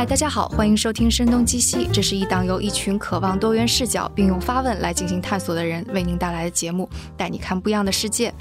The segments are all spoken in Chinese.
嗨，大家好，欢迎收听《声东击西》，这是一档由一群渴望多元视角并用发问来进行探索的人为您带来的节目，带你看不一样的世界。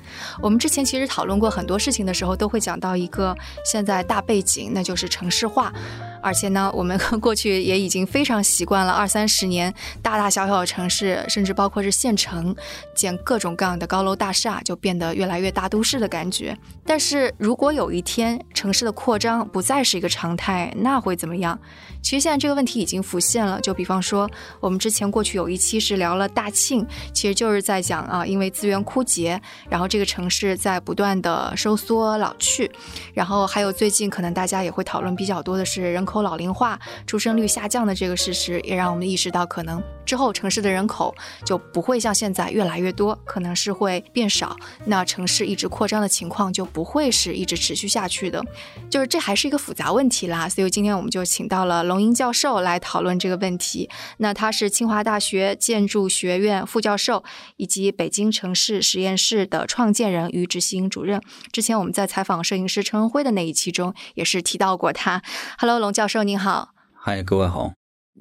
我们之前其实讨论过很多事情的时候，都会讲到一个现在大背景，那就是城市化。而且呢，我们过去也已经非常习惯了二三十年，大大小小的城市，甚至包括是县城，建各种各样的高楼大厦，就变得越来越大都市的感觉。但是如果有一天城市的扩张不再是一个常态，那会怎么样？其实现在这个问题已经浮现了。就比方说，我们之前过去有一期是聊了大庆，其实就是在讲啊，因为资源枯竭，然后这个城市在不断的收缩老去。然后还有最近可能大家也会讨论比较多的是人口口老龄化、出生率下降的这个事实，也让我们意识到，可能之后城市的人口就不会像现在越来越多，可能是会变少。那城市一直扩张的情况就不会是一直持续下去的。就是这还是一个复杂问题啦。所以今天我们就请到了。龙吟教授来讨论这个问题。那他是清华大学建筑学院副教授，以及北京城市实验室的创建人与执行主任。之前我们在采访摄影师陈文辉的那一期中，也是提到过他。Hello，龙授您好。嗨，各位好。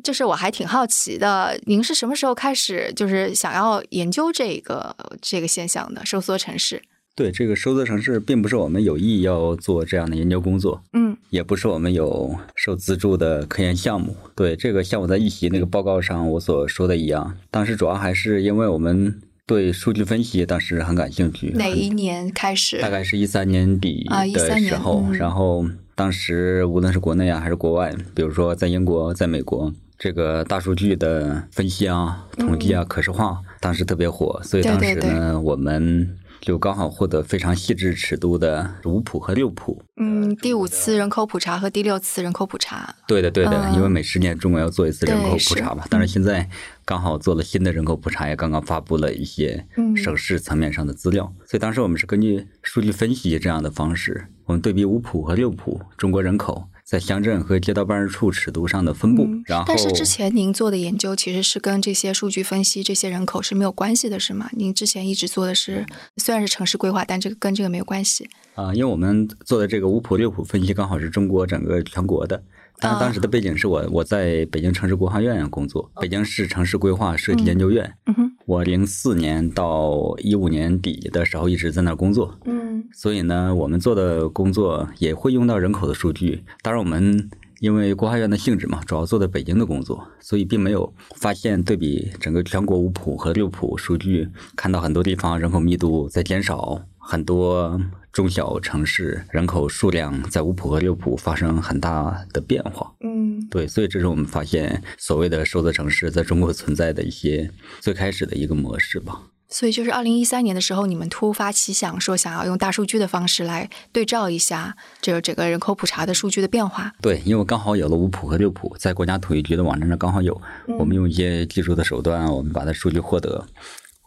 就是我还挺好奇的，您是什么时候开始就是想要研究这个这个现象的收缩城市？对这个收缩城市，并不是我们有意要做这样的研究工作，嗯，也不是我们有受资助的科研项目。对这个，像我在一席那个报告上我所说的一样，当时主要还是因为我们对数据分析当时很感兴趣。哪一年开始？大概是一三年底的时候，然后当时无论是国内啊还是国外，比如说在英国、在美国，这个大数据的分析啊、统计啊、可视化，当时特别火，所以当时呢，我们。就刚好获得非常细致尺度的五普和六普。嗯，第五次人口普查和第六次人口普查。对的，对的，因为每十年中国要做一次人口普查嘛。但是现在刚好做了新的人口普查，也刚刚发布了一些省市层面上的资料。所以当时我们是根据数据分析这样的方式，我们对比五普和六普中国人口。在乡镇和街道办事处尺度上的分布，然后但是之前您做的研究其实是跟这些数据分析、这些人口是没有关系的，是吗？您之前一直做的是虽然是城市规划，但这个跟这个没有关系啊。因为我们做的这个五普六普分析刚好是中国整个全国的，但是当时的背景是我我在北京城市规划院工作，北京市城市规划设计研究院。嗯哼，我零四年到一五年底的时候一直在那儿工作。嗯。所以呢，我们做的工作也会用到人口的数据。当然，我们因为国画院的性质嘛，主要做的北京的工作，所以并没有发现对比整个全国五普和六普数据，看到很多地方人口密度在减少，很多中小城市人口数量在五普和六普发生很大的变化。嗯，对，所以这是我们发现所谓的收缩城市在中国存在的一些最开始的一个模式吧。所以就是二零一三年的时候，你们突发奇想，说想要用大数据的方式来对照一下这个整个人口普查的数据的变化。对，因为刚好有了五普和六普，在国家统计局的网站上刚好有，我们用一些技术的手段，我们把它数据获得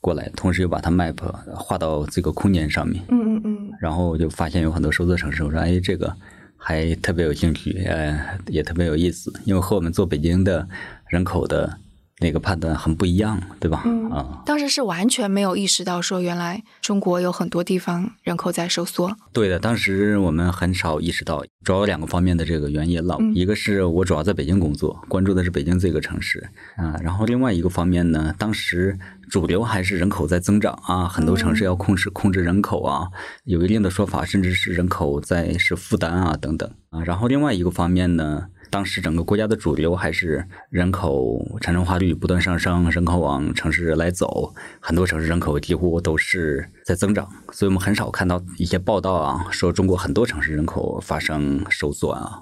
过来，同时又把它 map 画到这个空间上面。嗯嗯嗯。然后我就发现有很多数字城市，我说哎，这个还特别有兴趣，呃，也特别有意思，因为和我们做北京的人口的。那个判断很不一样，对吧？嗯啊，当时是完全没有意识到说，原来中国有很多地方人口在收缩。对的，当时我们很少意识到，主要有两个方面的这个原因了。一个是我主要在北京工作，关注的是北京这个城市啊。然后另外一个方面呢，当时主流还是人口在增长啊，很多城市要控制控制人口啊，有一定的说法，甚至是人口在是负担啊等等啊。然后另外一个方面呢。当时整个国家的主流还是人口城镇化率不断上升，人口往城市来走，很多城市人口几乎都是在增长，所以我们很少看到一些报道啊，说中国很多城市人口发生收缩啊。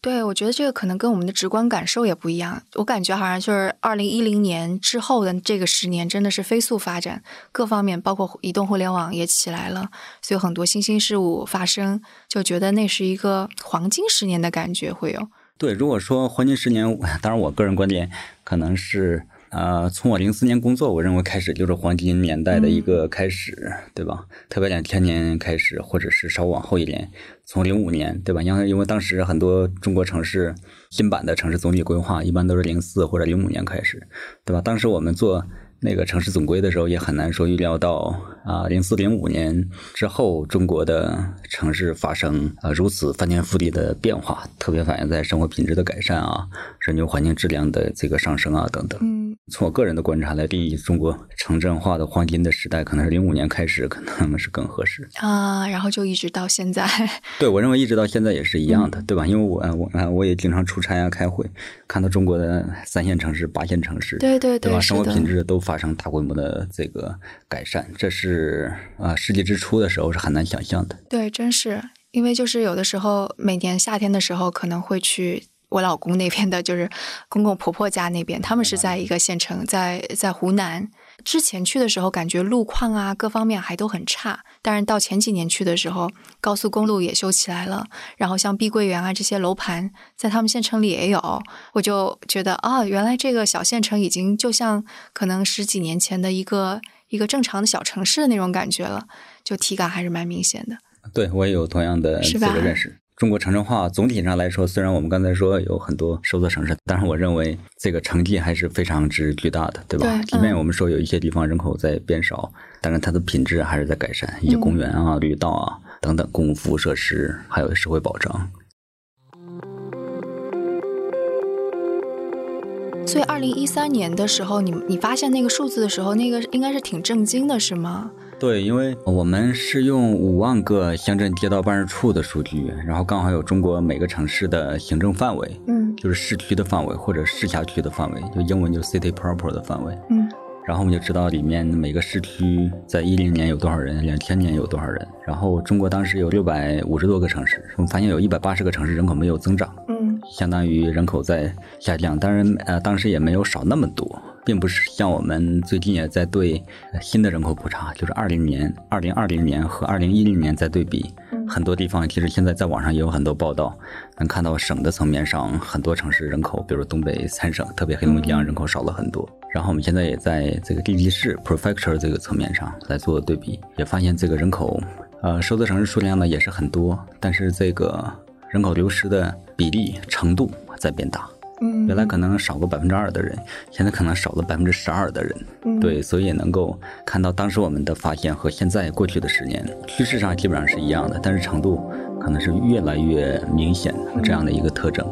对，我觉得这个可能跟我们的直观感受也不一样。我感觉好像就是二零一零年之后的这个十年，真的是飞速发展，各方面包括移动互联网也起来了，所以很多新兴事物发生，就觉得那是一个黄金十年的感觉会有。对，如果说黄金十年，当然我个人观点可能是。呃，从我零四年工作，我认为开始就是黄金年代的一个开始，对吧？特别两千年开始，或者是稍往后一点，从零五年，对吧？因为因为当时很多中国城市新版的城市总体规划一般都是零四或者零五年开始，对吧？当时我们做那个城市总规的时候，也很难说预料到啊，零四零五年之后，中国的城市发生啊如此翻天覆地的变化，特别反映在生活品质的改善啊，人居环境质量的这个上升啊等等。嗯，从我个人的观察来定义中国城镇化的黄金的时代，可能是零五年开始，可能是更合适啊。然后就一直到现在。对，我认为一直到现在也是一样的，对吧？因为我我啊，我也经常出差啊、开会，看到中国的三线城市、八线城市，对对对吧？生活品质都。发生大规模的这个改善，这是啊，世纪之初的时候是很难想象的。对，真是因为就是有的时候，每年夏天的时候可能会去我老公那边的，就是公公婆婆家那边，他们是在一个县城，在在湖南。之前去的时候，感觉路况啊各方面还都很差。但是到前几年去的时候，高速公路也修起来了，然后像碧桂园啊这些楼盘，在他们县城里也有，我就觉得啊，原来这个小县城已经就像可能十几年前的一个一个正常的小城市的那种感觉了，就体感还是蛮明显的。对我也有同样的这个认识。中国城镇化总体上来说，虽然我们刚才说有很多收缩城市，但是我认为这个成绩还是非常之巨大的，对吧？即便我们说有一些地方人口在变少，但是它的品质还是在改善，一些公园啊、绿道啊等等公共服务设施，还有社会保障。所以，二零一三年的时候，你你发现那个数字的时候，那个应该是挺震惊的，是吗？对，因为我们是用五万个乡镇街道办事处的数据，然后刚好有中国每个城市的行政范围，嗯，就是市区的范围或者市辖区的范围，就英文就 city proper 的范围，嗯，然后我们就知道里面每个市区在一零年有多少人，两千年有多少人。然后中国当时有六百五十多个城市，我们发现有一百八十个城市人口没有增长，嗯，相当于人口在下降，当然呃当时也没有少那么多。并不是像我们最近也在对新的人口普查，就是二零年、二零二零年和二零一零年在对比，很多地方其实现在在网上也有很多报道，能看到省的层面上很多城市人口，比如东北三省，特别黑龙江人口少了很多。然后我们现在也在这个地级市 （prefecture） 这个层面上来做对比，也发现这个人口，呃，收的城市数量呢也是很多，但是这个人口流失的比例程度在变大。嗯，原来可能少个百分之二的人，现在可能少了百分之十二的人。嗯，对，所以也能够看到当时我们的发现和现在过去的十年趋势上基本上是一样的，但是程度可能是越来越明显这样的一个特征。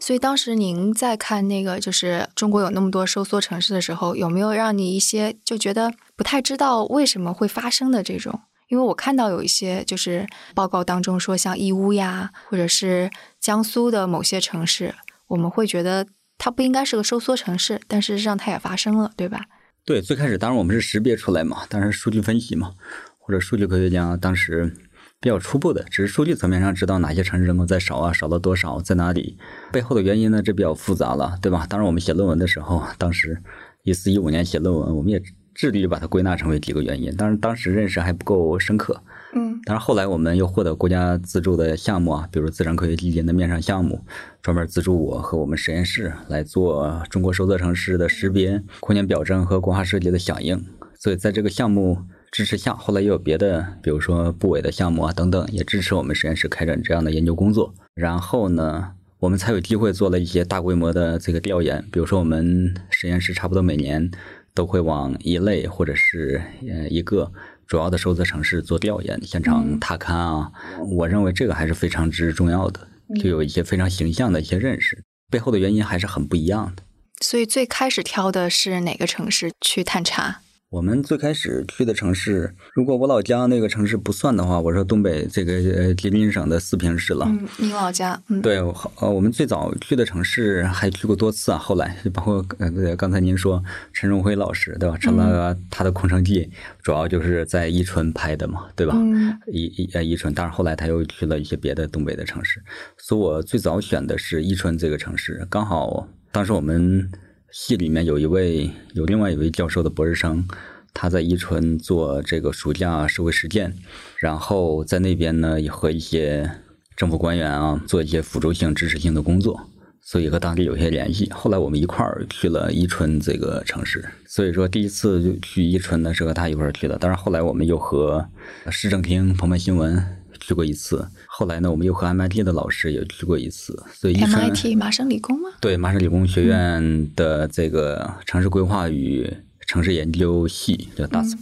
所以当时您在看那个就是中国有那么多收缩城市的时候，有没有让你一些就觉得不太知道为什么会发生的这种？因为我看到有一些就是报告当中说，像义乌呀，或者是江苏的某些城市，我们会觉得它不应该是个收缩城市，但事实上它也发生了，对吧？对，最开始当然我们是识别出来嘛，当然数据分析嘛，或者数据科学家当时比较初步的，只是数据层面上知道哪些城市人口在少啊，少了多少，在哪里，背后的原因呢，这比较复杂了，对吧？当然我们写论文的时候，当时一四一五年写论文，我们也。致力于把它归纳成为几个原因，当然当时认识还不够深刻，嗯，但是后来我们又获得国家资助的项目啊，比如自然科学基金的面上项目，专门资助我和我们实验室来做中国收缩城市的识别、空间表征和国画设计的响应。所以在这个项目支持下，后来又有别的，比如说部委的项目啊等等，也支持我们实验室开展这样的研究工作。然后呢，我们才有机会做了一些大规模的这个调研，比如说我们实验室差不多每年。都会往一类或者是呃一个主要的收资城市做调研，现场踏勘啊。我认为这个还是非常之重要的，就有一些非常形象的一些认识，背后的原因还是很不一样的。所以最开始挑的是哪个城市去探查？我们最开始去的城市，如果我老家那个城市不算的话，我说东北这个呃吉林省的四平市了。嗯，你老家？嗯，对，呃，我们最早去的城市还去过多次啊。后来包括呃刚才您说陈荣辉老师对吧？成了他的《空城计》，主要就是在伊春拍的嘛，对吧？嗯。伊伊呃伊春，但是后来他又去了一些别的东北的城市，所以我最早选的是伊春这个城市，刚好当时我们。系里面有一位有另外一位教授的博士生，他在伊春做这个暑假社会实践，然后在那边呢也和一些政府官员啊做一些辅助性支持性的工作，所以和当地有些联系。后来我们一块儿去了伊春这个城市，所以说第一次就去伊春呢是和他一块儿去的。但是后来我们又和市政厅、澎湃新闻。去过一次。后来呢，我们又和 MIT 的老师也去过一次。所以 MIT 麻省理工吗？对，麻省理工学院的这个城市规划与城市研究系叫 DASP。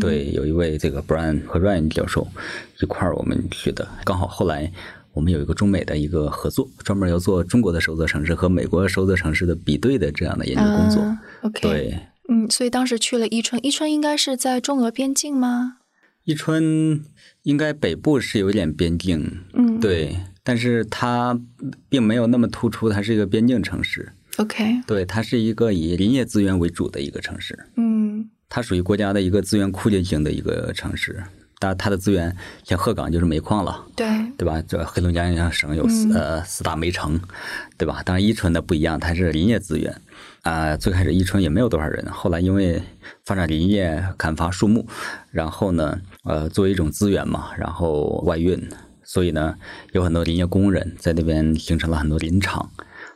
对，有一位这个 Brian 和 Ryan 教授一块儿我们去的，刚好后来我们有一个中美的一个合作，专门要做中国的首座城市和美国首座城市的比对的这样的研究工作。OK，对，嗯，所以当时去了伊春，伊春应该是在中俄边境吗？伊春应该北部是有点边境，嗯，对，但是它并没有那么突出，它是一个边境城市。OK，对，它是一个以林业资源为主的一个城市。嗯。它属于国家的一个资源枯竭型的一个城市，但它的资源像鹤岗就是煤矿了，对对吧？这黑龙江省有四呃四大煤城，对吧？当然伊春的不一样，它是林业资源啊。最开始伊春也没有多少人，后来因为发展林业、砍伐树木，然后呢，呃，作为一种资源嘛，然后外运，所以呢，有很多林业工人在那边形成了很多林场。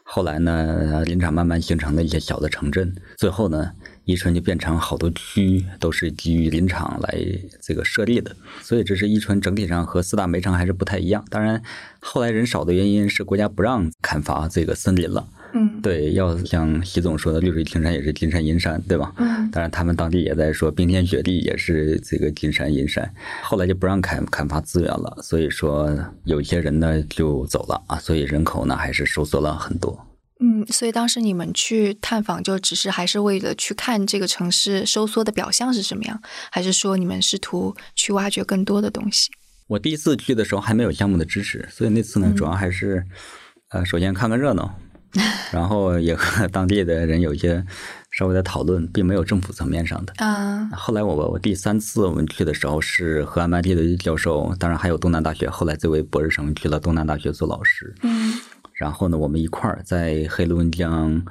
后来呢，林场慢慢形成了一些小的城镇，最后呢。伊春就变成好多区都是基于林场来这个设立的，所以这是伊春整体上和四大煤城还是不太一样。当然，后来人少的原因是国家不让砍伐这个森林了。嗯，对，要像习总说的“绿水青山也是金山银山”，对吧？嗯，当然他们当地也在说“冰天雪地也是这个金山银山”。后来就不让砍砍伐资源了，所以说有一些人呢就走了啊，所以人口呢还是收缩了很多。嗯，所以当时你们去探访，就只是还是为了去看这个城市收缩的表象是什么样，还是说你们试图去挖掘更多的东西？我第一次去的时候还没有项目的支持，所以那次呢，主要还是呃，首先看看热闹，然后也和当地的人有一些稍微的讨论，并没有政府层面上的啊。后来我我第三次我们去的时候是和 MIT 的教授，当然还有东南大学，后来这位博士生去了东南大学做老师。嗯。然后呢，我们一块儿在黑龙江，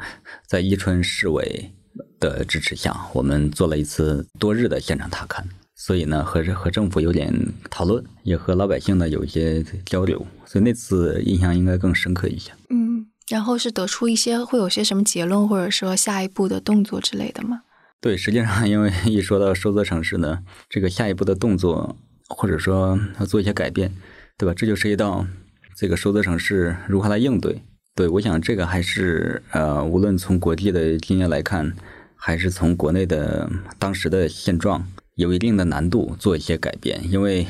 在伊春市委的支持下，我们做了一次多日的现场踏勘。所以呢，和和政府有点讨论，也和老百姓呢有一些交流。所以那次印象应该更深刻一些。嗯，然后是得出一些会有些什么结论，或者说下一步的动作之类的吗？对，实际上因为 一说到收缩城市呢，这个下一步的动作，或者说要做一些改变，对吧？这就涉及到。这个收缩城市如何来应对？对我想，这个还是呃，无论从国际的经验来看，还是从国内的当时的现状，有一定的难度做一些改变。因为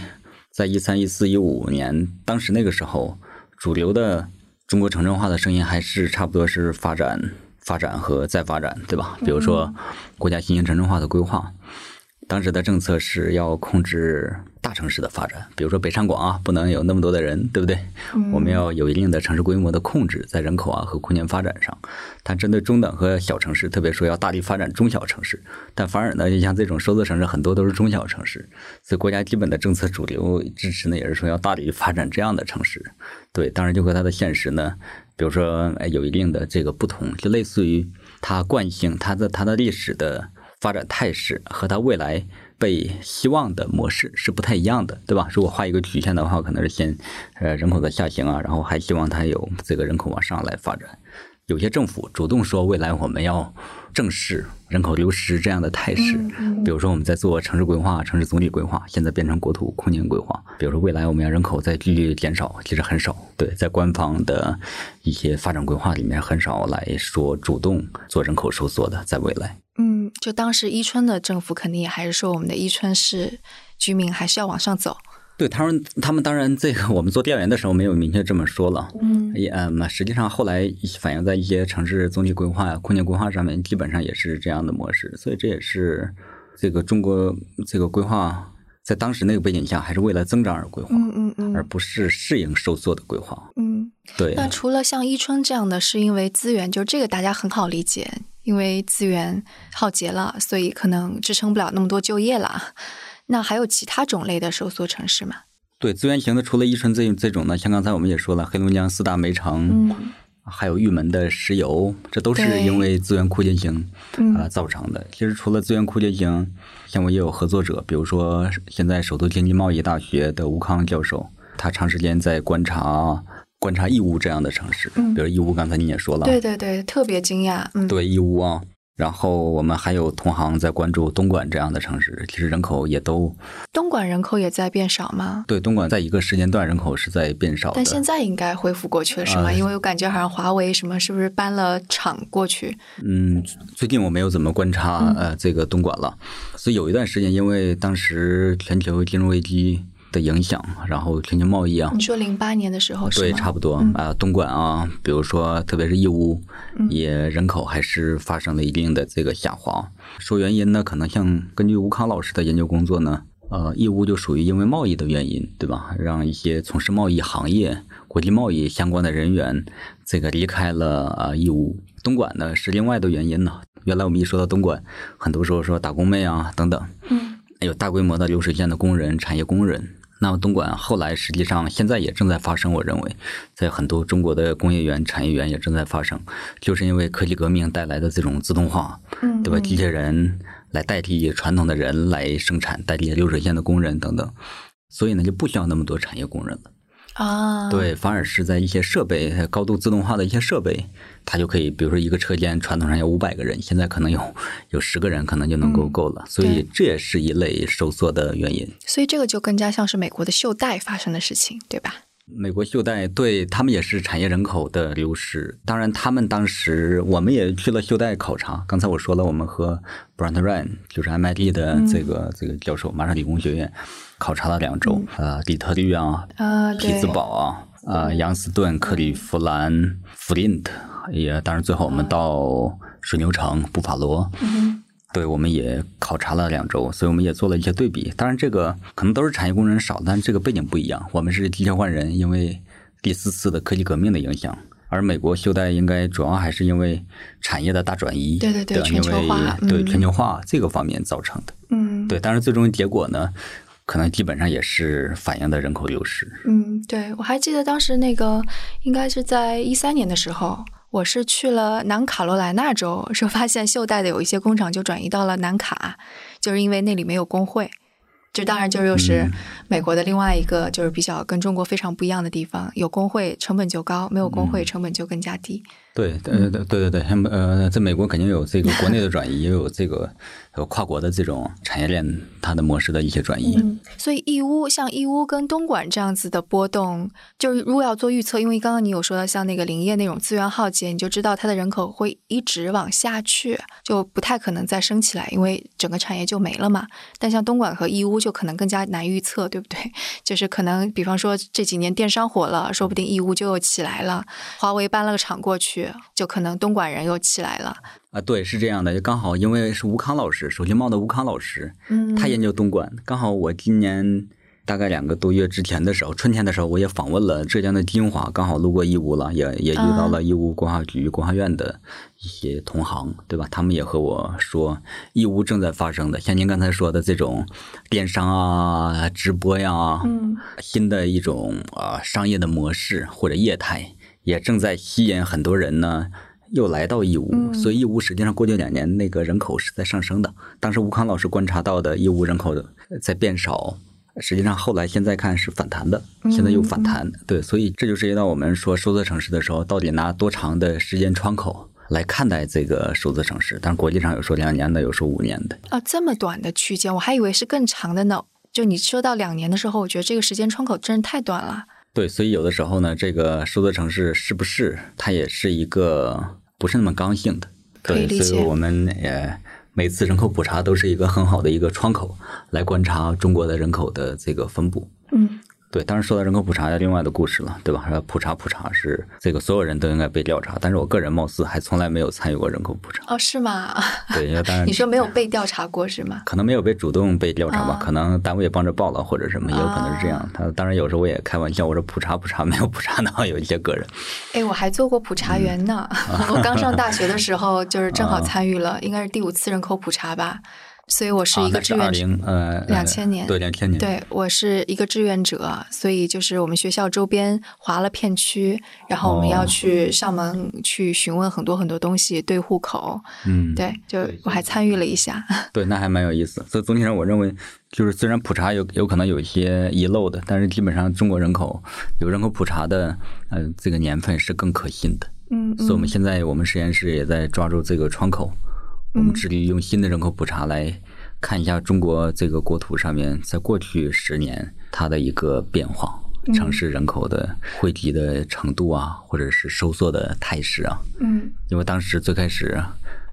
在一三、一四、一五年，当时那个时候，主流的中国城镇化的声音还是差不多是发展、发展和再发展，对吧？比如说国家新型城镇化的规划。当时的政策是要控制大城市的发展，比如说北上广啊，不能有那么多的人，对不对？我们要有一定的城市规模的控制，在人口啊和空间发展上。它针对中等和小城市，特别说要大力发展中小城市。但反而呢，就像这种收缩城市，很多都是中小城市，所以国家基本的政策主流支持呢，也是说要大力发展这样的城市。对，当然就和它的现实呢，比如说有一定的这个不同，就类似于它惯性，它的它的历史的。发展态势和它未来被希望的模式是不太一样的，对吧？如果画一个曲线的话，可能是先呃人口的下行啊，然后还希望它有这个人口往上来发展。有些政府主动说未来我们要正视人口流失这样的态势，比如说我们在做城市规划、城市总体规划，现在变成国土空间规划。比如说未来我们要人口在继续减少，其实很少。对，在官方的一些发展规划里面，很少来说主动做人口收缩的，在未来。嗯，就当时伊春的政府肯定也还是说，我们的伊春市居民还是要往上走。对，他们他们当然这个我们做调研的时候没有明确这么说了。嗯，也嗯，实际上后来反映在一些城市总体规划、空间规划上面，基本上也是这样的模式。所以这也是这个中国这个规划在当时那个背景下，还是为了增长而规划，嗯嗯嗯，而不是适应收缩的规划。嗯，对。那除了像伊春这样的，是因为资源，就这个大家很好理解。因为资源耗竭了，所以可能支撑不了那么多就业了。那还有其他种类的收缩城市吗？对，资源型的除了伊春这这种呢，像刚才我们也说了，黑龙江四大煤城，嗯，还有玉门的石油，这都是因为资源枯竭型啊造成的。其实除了资源枯竭型，像我也有合作者，比如说现在首都经济贸易大学的吴康教授，他长时间在观察。观察义乌这样的城市，比如义乌，刚才你也说了，对对对，特别惊讶。对义乌啊，然后我们还有同行在关注东莞这样的城市，其实人口也都。东莞人口也在变少吗？对，东莞在一个时间段人口是在变少。但现在应该恢复过去了，是吗？因为我感觉好像华为什么是不是搬了厂过去？嗯，最近我没有怎么观察呃这个东莞了，所以有一段时间，因为当时全球金融危机。的影响，然后全球贸易啊，你说零八年的时候，对，差不多啊。东莞啊，比如说，特别是义乌，也人口还是发生了一定的这个下滑。说原因呢，可能像根据吴康老师的研究工作呢，呃，义乌就属于因为贸易的原因，对吧？让一些从事贸易行业、国际贸易相关的人员，这个离开了啊义乌。东莞呢是另外的原因呢。原来我们一说到东莞，很多时候说打工妹啊等等，嗯，有大规模的流水线的工人、产业工人。那么东莞后来实际上现在也正在发生，我认为在很多中国的工业园、产业园也正在发生，就是因为科技革命带来的这种自动化，嗯，对吧？机器人来代替传统的人来生产，代替流水线的工人等等，所以呢就不需要那么多产业工人了。啊，对，反而是在一些设备高度自动化的一些设备，它就可以，比如说一个车间传统上有五百个人，现在可能有有十个人可能就能够够了，所以这也是一类收缩的原因。所以这个就更加像是美国的袖带发生的事情，对吧？美国袖带对他们也是产业人口的流失，当然他们当时我们也去了袖带考察。刚才我说了，我们和 Brant Ryan 就是 MIT 的这个这个教授，麻省理工学院。考察了两周，呃，底特律啊，匹兹堡啊，呃，杨斯顿、克利夫兰、弗林特，也当然最后我们到水牛城、布法罗，对，我们也考察了两周，所以我们也做了一些对比。当然，这个可能都是产业工人少，但是这个背景不一样。我们是机械换人，因为第四次的科技革命的影响，而美国休代应该主要还是因为产业的大转移，对对对，全球化，对全球化这个方面造成的。嗯，对，但是最终结果呢？可能基本上也是反映的人口流失。嗯，对，我还记得当时那个应该是在一三年的时候，我是去了南卡罗来纳州，说发现袖带的有一些工厂就转移到了南卡，就是因为那里没有工会。这当然就是又是美国的另外一个，就是比较跟中国非常不一样的地方，有工会成本就高，没有工会成本就更加低。对，对，对，对，对，像呃，在美国肯定有这个 国内的转移，也有这个跨国的这种产业链它的模式的一些转移。所以义乌像义乌跟东莞这样子的波动，就是如果要做预测，因为刚刚你有说到像那个林业那种资源耗竭，你就知道它的人口会一直往下去，就不太可能再升起来，因为整个产业就没了嘛。但像东莞和义乌就可能更加难预测，对不对？就是可能比方说这几年电商火了，说不定义乌就又起来了，华为搬了个厂过去。就可能东莞人又起来了啊！对，是这样的，就刚好因为是吴康老师，首经贸的吴康老师，嗯，他研究东莞，刚好我今年大概两个多月之前的时候，春天的时候，我也访问了浙江的金华，刚好路过义乌了，也也遇到了义乌国画局、国画院的一些同行，对吧？他们也和我说，义乌正在发生的，像您刚才说的这种电商啊、直播呀，嗯，新的一种啊商业的模式或者业态。也正在吸引很多人呢，又来到义乌，所以义乌实际上过去两年那个人口是在上升的。当时吴康老师观察到的义乌人口在变少，实际上后来现在看是反弹的，现在又反弹。对，所以这就涉及到我们说收缩城市的时候，到底拿多长的时间窗口来看待这个数字城市？但是国际上有说两年的，有说五年的。啊，这么短的区间，我还以为是更长的呢。就你说到两年的时候，我觉得这个时间窗口真是太短了。对，所以有的时候呢，这个数字城市是不是它也是一个不是那么刚性的？对，所以我们也每次人口普查都是一个很好的一个窗口，来观察中国的人口的这个分布。嗯。对，当然说到人口普查，另外的故事了，对吧？普查普查是这个所有人都应该被调查，但是我个人貌似还从来没有参与过人口普查。哦，是吗？对，因为当然你说没有被调查过是吗？可能没有被主动被调查吧，可能单位帮着报了或者什么，也有可能是这样。他当然有时候我也开玩笑，我说普查普查没有普查 到有一些个人。哎，我还做过普查员呢，我刚上大学的时候就是正好参与了，应该是第五次人口普查吧。所以我是一个志愿者，呃，两千年，对，两千年，对我是一个志愿者，所以就是我们学校周边划了片区，然后我们要去上门去询问很多很多东西，对户口，嗯，对，就我还参与了一下，对，那还蛮有意思。所以总体上，我认为就是虽然普查有有可能有一些遗漏的，但是基本上中国人口有人口普查的，呃，这个年份是更可信的，嗯，所以我们现在我们实验室也在抓住这个窗口。我们致力于用新的人口普查来看一下中国这个国土上面在过去十年它的一个变化，城市人口的汇集的程度啊，或者是收缩的态势啊。嗯，因为当时最开始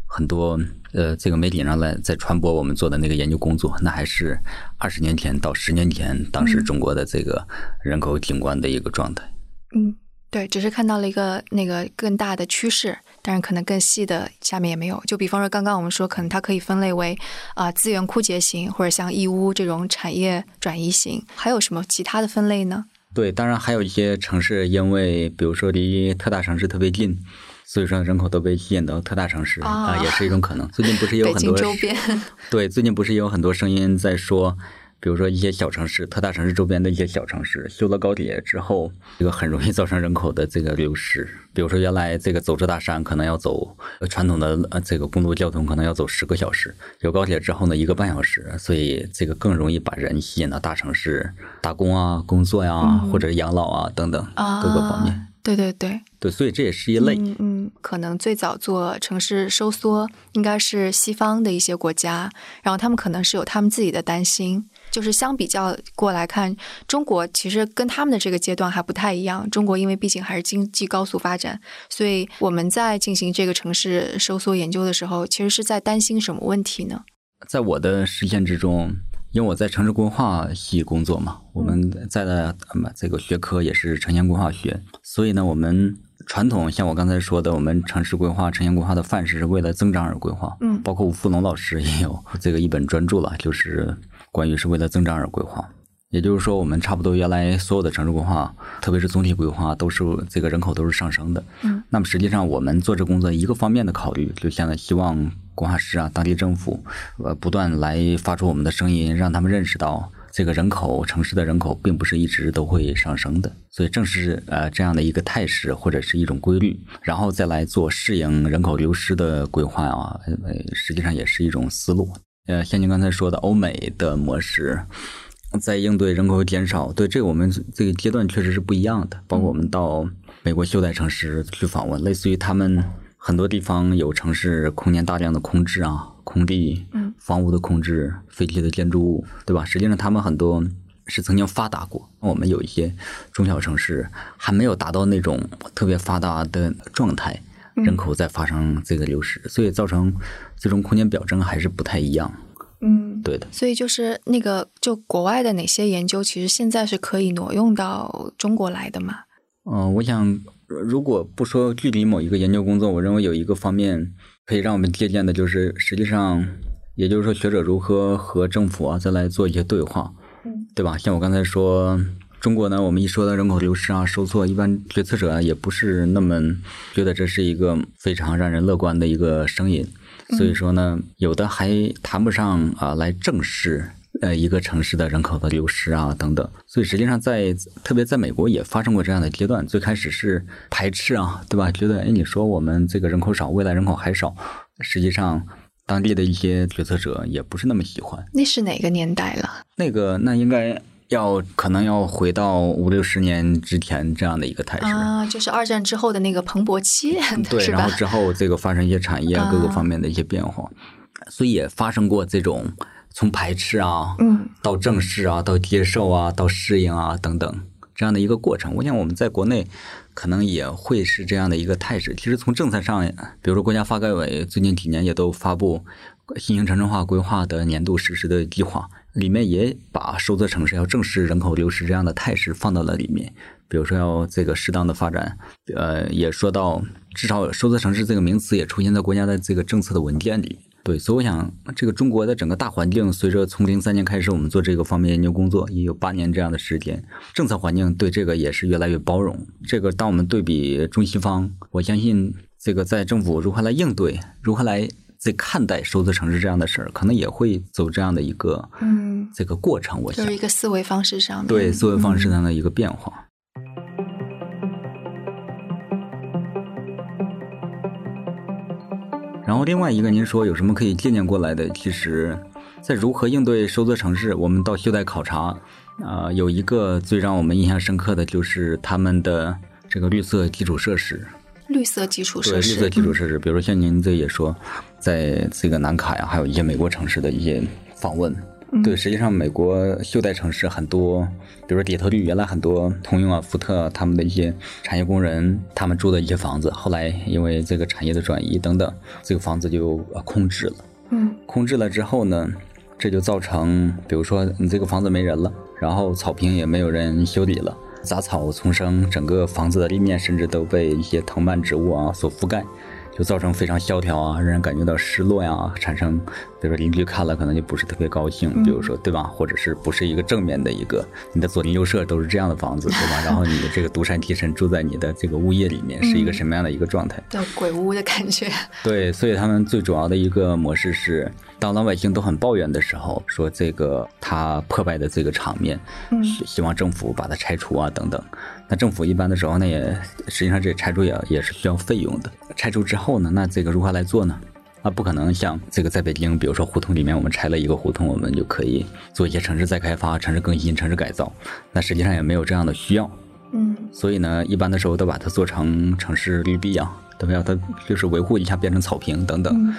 很多呃这个媒体上来在传播我们做的那个研究工作，那还是二十年前到十年前当时中国的这个人口景观的一个状态。嗯。对，只是看到了一个那个更大的趋势，但是可能更细的下面也没有。就比方说，刚刚我们说，可能它可以分类为啊资源枯竭型，或者像义乌这种产业转移型，还有什么其他的分类呢？对，当然还有一些城市，因为比如说离特大城市特别近，所以说人口都被吸引到特大城市啊，也是一种可能。最近不是 有很多周边？对，最近不是有很多声音在说。比如说一些小城市、特大城市周边的一些小城市，修了高铁之后，这个很容易造成人口的这个流失。比如说原来这个走这大山可能要走传统的呃这个公路交通可能要走十个小时，有高铁之后呢一个半小时，所以这个更容易把人吸引到大城市打工啊、工作呀或者养老啊等等各个方面。对对对对，所以这也是一类。嗯，可能最早做城市收缩应该是西方的一些国家，然后他们可能是有他们自己的担心。就是相比较过来看，中国其实跟他们的这个阶段还不太一样。中国因为毕竟还是经济高速发展，所以我们在进行这个城市收缩研究的时候，其实是在担心什么问题呢？在我的实践之中，因为我在城市规划系工作嘛，我们在的这个学科也是城乡规划学，所以呢，我们传统像我刚才说的，我们城市规划、城乡规划的范式是为了增长而规划。嗯，包括吴富龙老师也有这个一本专著了，就是。关于是为了增长而规划，也就是说，我们差不多原来所有的城市规划，特别是总体规划，都是这个人口都是上升的。嗯，那么实际上我们做这工作一个方面的考虑，就现在希望规划师啊、当地政府，呃，不断来发出我们的声音，让他们认识到这个人口城市的人口并不是一直都会上升的。所以正是呃这样的一个态势或者是一种规律，然后再来做适应人口流失的规划啊，呃，实际上也是一种思路。呃，像您刚才说的，欧美的模式在应对人口减少，对这个我们这个阶段确实是不一样的。包括我们到美国休代城市去访问，类似于他们很多地方有城市空间大量的空置啊，空地，嗯，房屋的空置，废弃的建筑物，对吧？实际上他们很多是曾经发达过，我们有一些中小城市还没有达到那种特别发达的状态。人口在发生这个流失，所以造成最终空间表征还是不太一样。嗯，对的。所以就是那个，就国外的哪些研究，其实现在是可以挪用到中国来的嘛？嗯，我想，如果不说具体某一个研究工作，我认为有一个方面可以让我们借鉴的，就是实际上，也就是说，学者如何和政府啊再来做一些对话，嗯，对吧？像我刚才说。中国呢，我们一说到人口流失啊、收缩，一般决策者也不是那么觉得这是一个非常让人乐观的一个声音。所以说呢，有的还谈不上啊来正视呃一个城市的人口的流失啊等等。所以实际上在特别在美国也发生过这样的阶段，最开始是排斥啊，对吧？觉得哎，你说我们这个人口少，未来人口还少，实际上当地的一些决策者也不是那么喜欢。那是哪个年代了？那个那应该。要可能要回到五六十年之前这样的一个态势啊，就是二战之后的那个蓬勃期，对，然后之后这个发生一些产业各个方面的一些变化，所以也发生过这种从排斥啊，嗯，到正视啊，到接受啊，到适应啊等等这样的一个过程。我想我们在国内可能也会是这样的一个态势。其实从政策上，比如说国家发改委最近几年也都发布新型城镇化规划的年度实施的计划。里面也把收缩城市要正视人口流失这样的态势放到了里面，比如说要这个适当的发展，呃，也说到至少收缩城市这个名词也出现在国家的这个政策的文件里。对，所以我想，这个中国的整个大环境，随着从零三年开始我们做这个方面研究工作，也有八年这样的时间，政策环境对这个也是越来越包容。这个当我们对比中西方，我相信这个在政府如何来应对，如何来。在看待收缩城市这样的事儿，可能也会走这样的一个嗯这个过程。我想就是一个思维方式上对思维方式上的一个变化。然后另外一个，您说有什么可以借鉴过来的？其实，在如何应对收缩城市，我们到秀带考察啊，有一个最让我们印象深刻的就是他们的这个绿色基础设施。绿色基础设施，绿色基础设施，比如像您这也说，在这个南卡呀，还有一些美国城市的一些访问。对，实际上美国袖带城市很多，比如说底特律，原来很多通用啊、福特他们的一些产业工人，他们住的一些房子，后来因为这个产业的转移等等，这个房子就空置了。嗯，空置了之后呢，这就造成，比如说你这个房子没人了，然后草坪也没有人修理了，杂草丛生，整个房子的立面甚至都被一些藤蔓植物啊所覆盖。就造成非常萧条啊，让人感觉到失落呀，产生，比如说邻居看了可能就不是特别高兴，比如说对吧，或者是不是一个正面的一个，你的左邻右舍都是这样的房子，对吧？然后你的这个独善其身住在你的这个物业里面，是一个什么样的一个状态？叫鬼屋的感觉。对，所以他们最主要的一个模式是，当老百姓都很抱怨的时候，说这个他破败的这个场面，嗯，希望政府把它拆除啊等等。那政府一般的时候，那也实际上这拆除也也是需要费用的。拆除之后呢，那这个如何来做呢？那，不可能像这个在北京，比如说胡同里面，我们拆了一个胡同，我们就可以做一些城市再开发、城市更新、城市改造。那实际上也没有这样的需要。嗯，所以呢，一般的时候都把它做成城市绿地啊，都要它就是维护一下，变成草坪等等。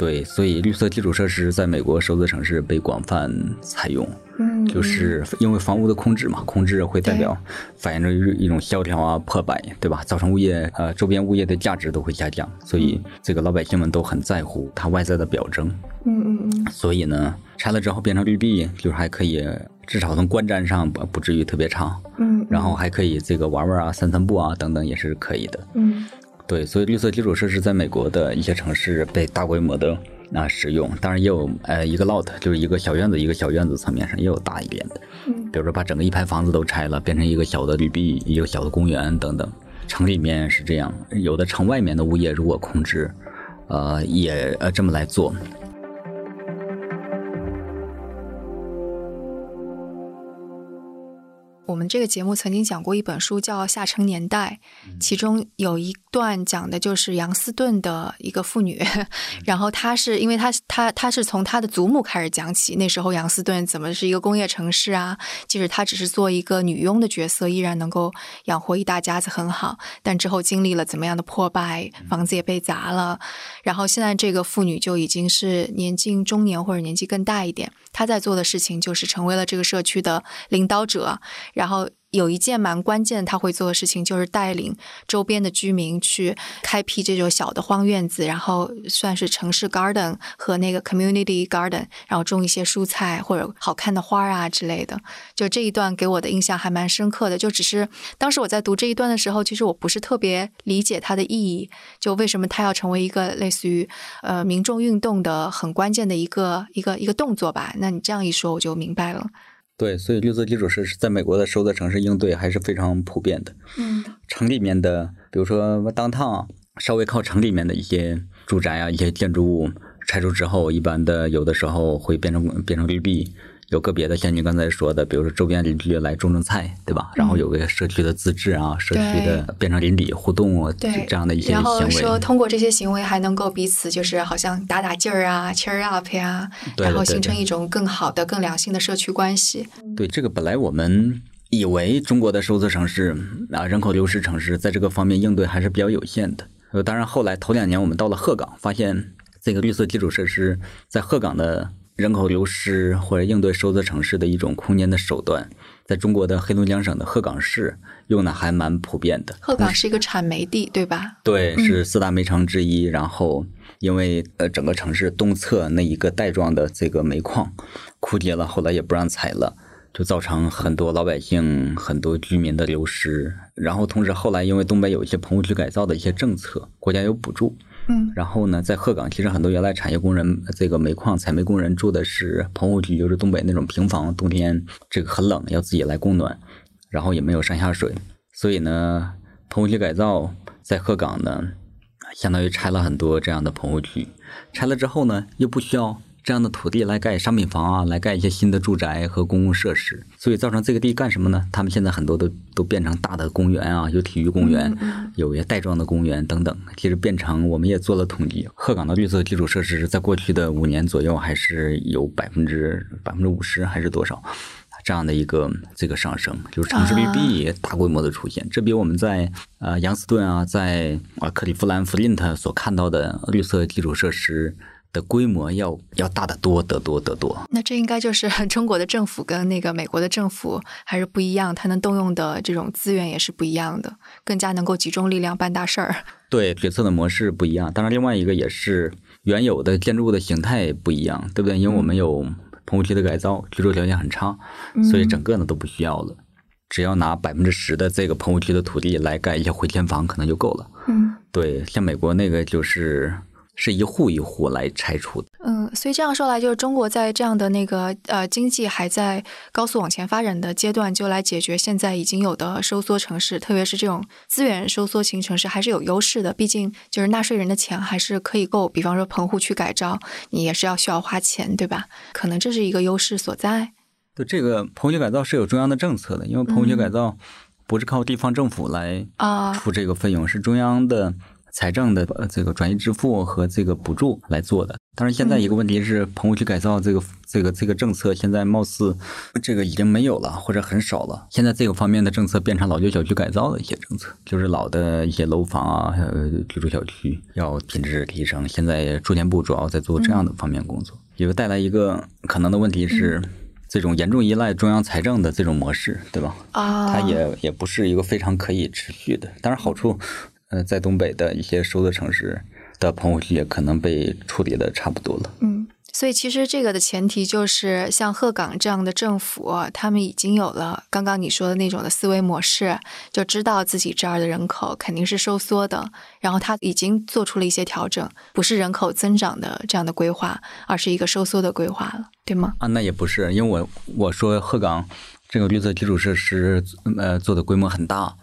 对，所以绿色基础设施在美国首都城市被广泛采用。嗯，就是因为房屋的空置嘛，空置会代表反映着一种萧条啊、破败，对吧？造成物业呃周边物业的价值都会下降，所以这个老百姓们都很在乎它外在的表征。嗯嗯嗯。所以呢，拆了之后变成绿地，就是还可以至少从观瞻上不不至于特别差。嗯。然后还可以这个玩玩啊、散散步啊等等也是可以的。嗯。对，所以绿色基础设施在美国的一些城市被大规模的。啊，使用当然也有，呃，一个 lot 就是一个小院子，一个小院子层面上也有大一点的，嗯，比如说把整个一排房子都拆了，变成一个小的绿地，一个小的公园等等。城里面是这样，有的城外面的物业如果控制，呃，也呃这么来做。我们这个节目曾经讲过一本书，叫《下沉年代》，其中有一段讲的就是杨斯顿的一个妇女，然后她是因为她她她是从她的祖母开始讲起，那时候杨斯顿怎么是一个工业城市啊？即使她只是做一个女佣的角色，依然能够养活一大家子很好。但之后经历了怎么样的破败，房子也被砸了，然后现在这个妇女就已经是年近中年或者年纪更大一点，她在做的事情就是成为了这个社区的领导者。然后有一件蛮关键，他会做的事情就是带领周边的居民去开辟这种小的荒院子，然后算是城市 garden 和那个 community garden，然后种一些蔬菜或者好看的花啊之类的。就这一段给我的印象还蛮深刻的。就只是当时我在读这一段的时候，其实我不是特别理解它的意义，就为什么它要成为一个类似于呃民众运动的很关键的一个一个一个动作吧？那你这样一说，我就明白了。对，所以绿色基础设施在美国的收的城市应对还是非常普遍的。嗯，城里面的，比如说当趟稍微靠城里面的一些住宅啊，一些建筑物拆除之后，一般的有的时候会变成变成绿地。有个别的，像您刚才说的，比如说周边邻居来种种菜，对吧？然后有个社区的自治啊，社区的变成邻里互动啊，这样的一些行为。然后说通过这些行为还能够彼此就是好像打打劲儿啊，cheer up 呀，然后形成一种更好的、更良性的社区关系。对这个，本来我们以为中国的数字城市啊，人口流失城市，在这个方面应对还是比较有限的。呃，当然后来头两年我们到了鹤岗，发现这个绿色基础设施在鹤岗的。人口流失或者应对收缩城市的一种空间的手段，在中国的黑龙江省的鹤岗市用的还蛮普遍的。鹤岗是一个产煤地，对吧？对，是四大煤城之一。然后，因为呃整个城市东侧那一个带状的这个煤矿枯竭了，后来也不让采了，就造成很多老百姓、很多居民的流失。然后，同时后来因为东北有一些棚户区改造的一些政策，国家有补助。嗯，然后呢，在鹤岗，其实很多原来产业工人，这个煤矿采煤工人住的是棚户区，就是东北那种平房，冬天这个很冷，要自己来供暖，然后也没有上下水，所以呢，棚户区改造在鹤岗呢，相当于拆了很多这样的棚户区，拆了之后呢，又不需要。这样的土地来盖商品房啊，来盖一些新的住宅和公共设施，所以造成这个地干什么呢？他们现在很多都都变成大的公园啊，有体育公园，有些带状的公园等等。其实变成我们也做了统计，鹤岗的绿色基础设施在过去的五年左右，还是有百分之百分之五十还是多少，这样的一个这个上升，就是城市绿地大规模的出现，这比我们在呃杨斯顿啊，在啊克利夫兰、弗林特所看到的绿色基础设施。的规模要要大得多得多得多。那这应该就是中国的政府跟那个美国的政府还是不一样，它能动用的这种资源也是不一样的，更加能够集中力量办大事儿。对，决策的模式不一样。当然，另外一个也是原有的建筑物的形态不一样，对不对？因为我们有棚户区的改造，居住条件很差，所以整个呢都不需要了，只要拿百分之十的这个棚户区的土地来盖一些回迁房，可能就够了。嗯，对，像美国那个就是。是一户一户来拆除的。嗯，所以这样说来，就是中国在这样的那个呃经济还在高速往前发展的阶段，就来解决现在已经有的收缩城市，特别是这种资源收缩型城市，还是有优势的。毕竟就是纳税人的钱还是可以够，比方说棚户区改造，你也是要需要花钱，对吧？可能这是一个优势所在。对，这个棚户区改造是有中央的政策的，因为棚户区改造不是靠地方政府来啊出这个费用，是中央的。财政的这个转移支付和这个补助来做的，当然现在一个问题是，棚户区改造这个这个这个政策现在貌似这个已经没有了或者很少了。现在这个方面的政策变成老旧小区改造的一些政策，就是老的一些楼房啊、居住小区要品质提升。现在住建部主要在做这样的方面工作，也就带来一个可能的问题是，这种严重依赖中央财政的这种模式，对吧？啊，它也也不是一个非常可以持续的，当然好处。呃，在东北的一些收的城市的棚户区也可能被处理的差不多了。嗯，所以其实这个的前提就是，像鹤岗这样的政府，他们已经有了刚刚你说的那种的思维模式，就知道自己这儿的人口肯定是收缩的，然后他已经做出了一些调整，不是人口增长的这样的规划，而是一个收缩的规划了，对吗？啊，那也不是，因为我我说鹤岗这个绿色基础设施，呃，做的规模很大。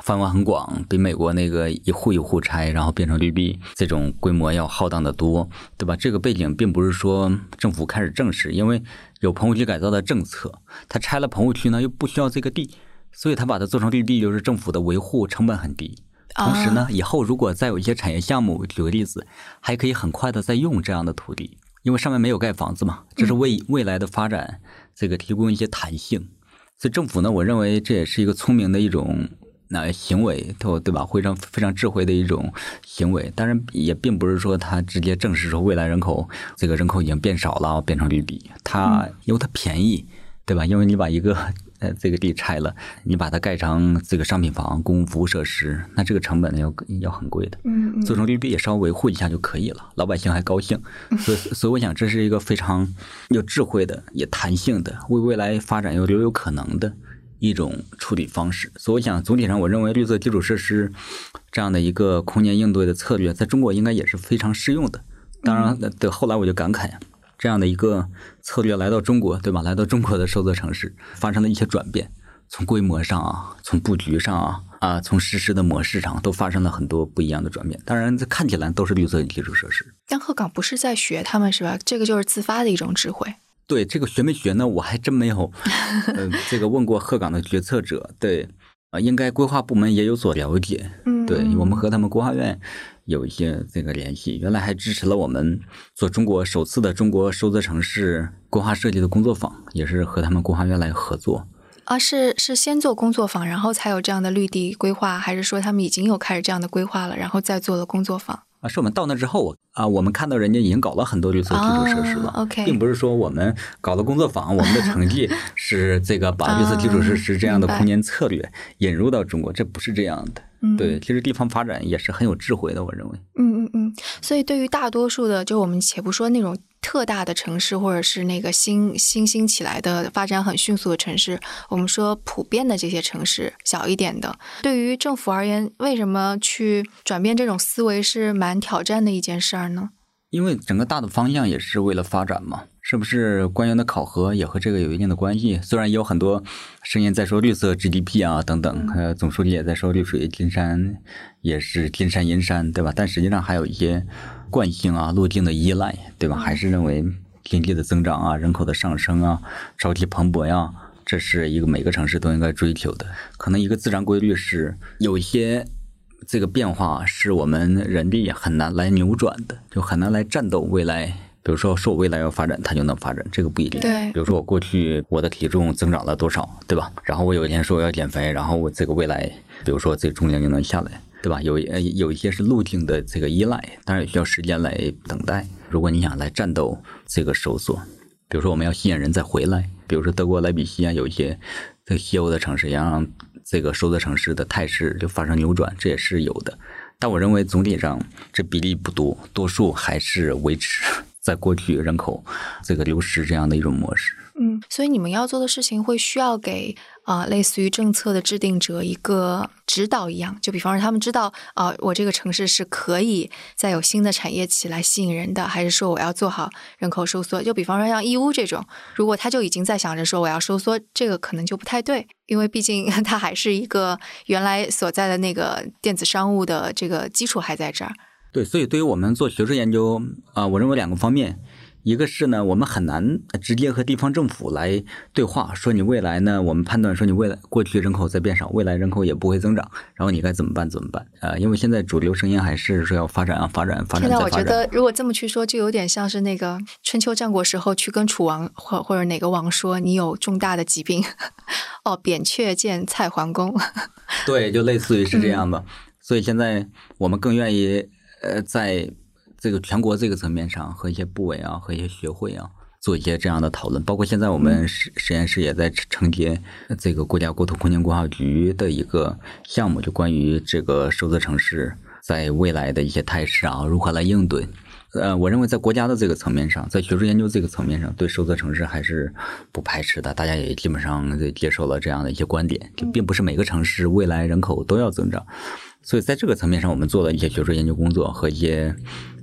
范围很广，比美国那个一户一户拆，然后变成绿地这种规模要浩荡的多，对吧？这个背景并不是说政府开始正视，因为有棚户区改造的政策，他拆了棚户区呢又不需要这个地，所以他把它做成绿地，就是政府的维护成本很低。同时呢，以后如果再有一些产业项目，举个例子，还可以很快的再用这样的土地，因为上面没有盖房子嘛，这是为未来的发展这个提供一些弹性。所以政府呢，我认为这也是一个聪明的一种。那行为，对对吧？非常非常智慧的一种行为，当然也并不是说它直接证实说未来人口这个人口已经变少了，变成绿地。它因为它便宜，对吧？因为你把一个呃这个地拆了，你把它盖成这个商品房、公共服务设施，那这个成本呢要要很贵的。嗯做成绿地也稍微维护一下就可以了，老百姓还高兴。所以所以我想这是一个非常有智慧的、也弹性的、为未来发展又留有可能的。一种处理方式，所以我想总体上，我认为绿色基础设施这样的一个空间应对的策略，在中国应该也是非常适用的。当然，的后来我就感慨呀，这样的一个策略来到中国，对吧？来到中国的收则城市，发生了一些转变，从规模上啊，从布局上啊，啊，从实施的模式上，都发生了很多不一样的转变。当然，这看起来都是绿色基础设施。但鹤岗不是在学他们是吧？这个就是自发的一种智慧。对这个学没学呢？我还真没有，嗯，这个问过鹤岗的决策者。对，啊，应该规划部门也有所了解。嗯，对我们和他们规划院有一些这个联系，原来还支持了我们做中国首次的中国收字城市规划设计的工作坊，也是和他们规划院来合作。啊，是是先做工作坊，然后才有这样的绿地规划，还是说他们已经有开始这样的规划了，然后再做了工作坊？啊，是我们到那之后啊，我们看到人家已经搞了很多绿色基础设施了，OK，并不是说我们搞了工作坊，我们的成绩 是这个把绿色基础设施这样的空间策略引入到中国，这不是这样的。对，其实地方发展也是很有智慧的，我认为。嗯嗯嗯，所以对于大多数的，就我们且不说那种特大的城市，或者是那个新新兴起来的、发展很迅速的城市，我们说普遍的这些城市，小一点的，对于政府而言，为什么去转变这种思维是蛮挑战的一件事儿呢？因为整个大的方向也是为了发展嘛。是不是官员的考核也和这个有一定的关系？虽然也有很多声音在说绿色 GDP 啊等等，呃，总书记也在说绿水金山也是金山银山，对吧？但实际上还有一些惯性啊、路径的依赖，对吧？还是认为经济的增长啊、人口的上升啊、朝气蓬勃呀，这是一个每个城市都应该追求的。可能一个自然规律是有一些这个变化是我们人力很难来扭转的，就很难来战斗未来。比如说，说我未来要发展，它就能发展，这个不一定。对。比如说，我过去我的体重增长了多少，对吧？然后我有一天说我要减肥，然后我这个未来，比如说这个重量就能下来，对吧？有呃有一些是路径的这个依赖，当然也需要时间来等待。如果你想来战斗这个收缩，比如说我们要吸引人再回来，比如说德国莱比锡啊，有一些在西欧的城市，也让这个收缩城市的态势就发生扭转，这也是有的。但我认为总体上这比例不多，多数还是维持。在过去人口这个流失这样的一种模式，嗯，所以你们要做的事情会需要给啊，类似于政策的制定者一个指导一样，就比方说他们知道啊，我这个城市是可以再有新的产业起来吸引人的，还是说我要做好人口收缩？就比方说像义乌这种，如果他就已经在想着说我要收缩，这个可能就不太对，因为毕竟 它还是一个原来所在的那个电子商务的这个基础还在这儿。对，所以对于我们做学术研究啊，我认为两个方面，一个是呢，我们很难直接和地方政府来对话，说你未来呢，我们判断说你未来过去人口在变少，未来人口也不会增长，然后你该怎么办？怎么办？啊，因为现在主流声音还是说要发展啊，发展，发展。现在我觉得，如果这么去说，就有点像是那个春秋战国时候去跟楚王或或者哪个王说你有重大的疾病，哦，扁鹊见蔡桓公。对，就类似于是这样的。所以现在我们更愿意。呃，在这个全国这个层面上，和一些部委啊，和一些学会啊，做一些这样的讨论。包括现在我们实实验室也在承接这个国家国土空间规划局的一个项目，就关于这个数字城市在未来的一些态势啊，如何来应对。呃，我认为在国家的这个层面上，在学术研究这个层面上，对数字城市还是不排斥的。大家也基本上接受了这样的一些观点，就并不是每个城市未来人口都要增长。所以在这个层面上，我们做了一些学术研究工作，和一些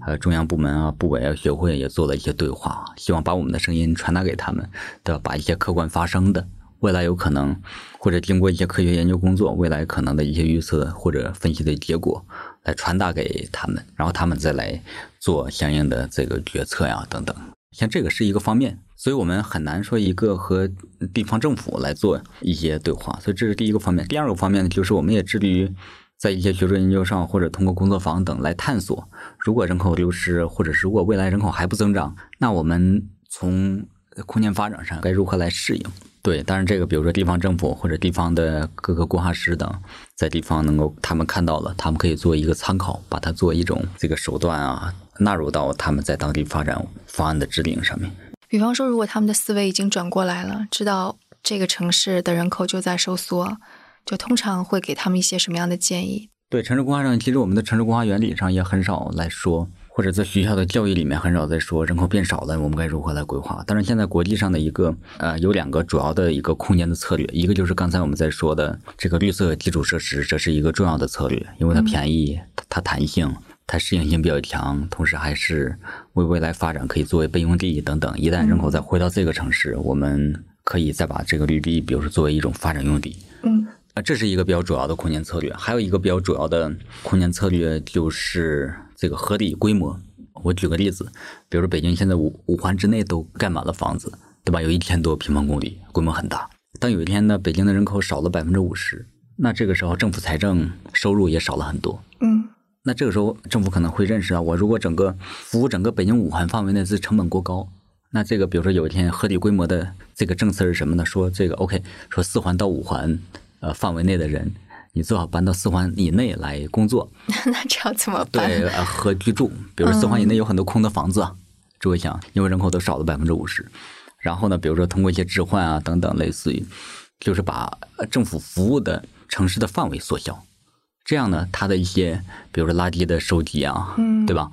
呃中央部门啊、部委啊、学会也做了一些对话，希望把我们的声音传达给他们，对吧？把一些客观发生的未来有可能，或者经过一些科学研究工作，未来可能的一些预测或者分析的结果，来传达给他们，然后他们再来做相应的这个决策呀等等。像这个是一个方面，所以我们很难说一个和地方政府来做一些对话，所以这是第一个方面。第二个方面呢，就是我们也致力于。在一些学术研究上，或者通过工作坊等来探索，如果人口流失，或者如果未来人口还不增长，那我们从空间发展上该如何来适应？对，当然这个，比如说地方政府或者地方的各个规划师等，在地方能够他们看到了，他们可以做一个参考，把它做一种这个手段啊，纳入到他们在当地发展方案的制定上面。比方说，如果他们的思维已经转过来了，知道这个城市的人口就在收缩。就通常会给他们一些什么样的建议？对城市规划上，其实我们的城市规划原理上也很少来说，或者在学校的教育里面很少在说人口变少了，我们该如何来规划？但是现在国际上的一个呃，有两个主要的一个空间的策略，一个就是刚才我们在说的这个绿色基础设施，这是一个重要的策略，因为它便宜，它弹性，它适应性比较强，同时还是为未来发展可以作为备用地等等。一旦人口再回到这个城市，我们可以再把这个绿地，比如说作为一种发展用地。嗯。这是一个比较主要的空间策略，还有一个比较主要的空间策略就是这个合理规模。我举个例子，比如说北京现在五五环之内都盖满了房子，对吧？有一千多平方公里，规模很大。当有一天呢，北京的人口少了百分之五十，那这个时候政府财政收入也少了很多。嗯，那这个时候政府可能会认识到，我如果整个服务整个北京五环范围内是成本过高，那这个比如说有一天合理规模的这个政策是什么呢？说这个 OK，说四环到五环。呃，范围内的人，你最好搬到四环以内来工作。那这要怎么办？对，呃，和居住，比如四环以内有很多空的房子，诸位想，因为人口都少了百分之五十。然后呢，比如说通过一些置换啊等等，类似于，就是把政府服务的城市的范围缩小。这样呢，它的一些，比如说垃圾的收集啊，对吧？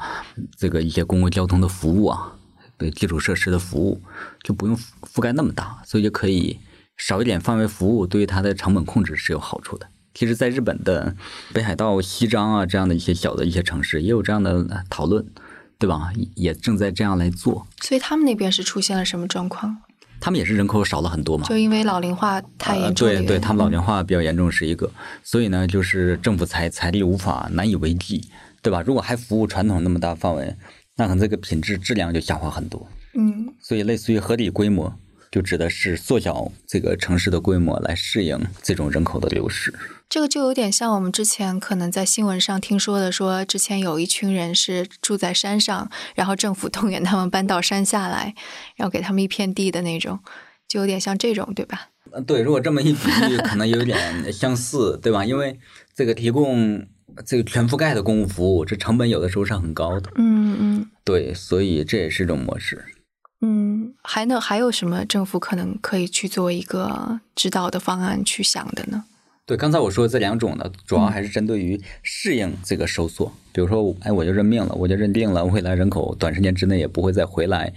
这个一些公共交通的服务啊，对基础设施的服务，就不用覆盖那么大，所以就可以。少一点范围服务，对于它的成本控制是有好处的。其实，在日本的北海道、西张啊这样的一些小的一些城市，也有这样的讨论，对吧？也正在这样来做。所以他们那边是出现了什么状况？他们也是人口少了很多嘛？就因为老龄化太严重。对对，他们老龄化比较严重是一个，所以呢，就是政府财财力无法难以为继，对吧？如果还服务传统那么大范围，那可能这个品质质量就下滑很多。嗯。所以，类似于合理规模。就指的是缩小这个城市的规模来适应这种人口的流失。这个就有点像我们之前可能在新闻上听说的，说之前有一群人是住在山上，然后政府动员他们搬到山下来，然后给他们一片地的那种，就有点像这种，对吧？对，如果这么一比喻，可能有点相似，对吧？因为这个提供这个全覆盖的公共服务，这成本有的时候是很高的。嗯嗯。对，所以这也是一种模式。嗯，还能还有什么政府可能可以去做一个指导的方案去想的呢？对，刚才我说的这两种呢，主要还是针对于适应这个收缩。比如说，哎，我就认命了，我就认定了未来人口短时间之内也不会再回来，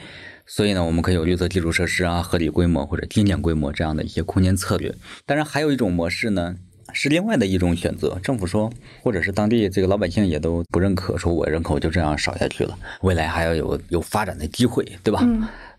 所以呢，我们可以有绿色基础设施啊、合理规模或者精简规模这样的一些空间策略。当然，还有一种模式呢，是另外的一种选择。政府说，或者是当地这个老百姓也都不认可，说我人口就这样少下去了，未来还要有有发展的机会，对吧？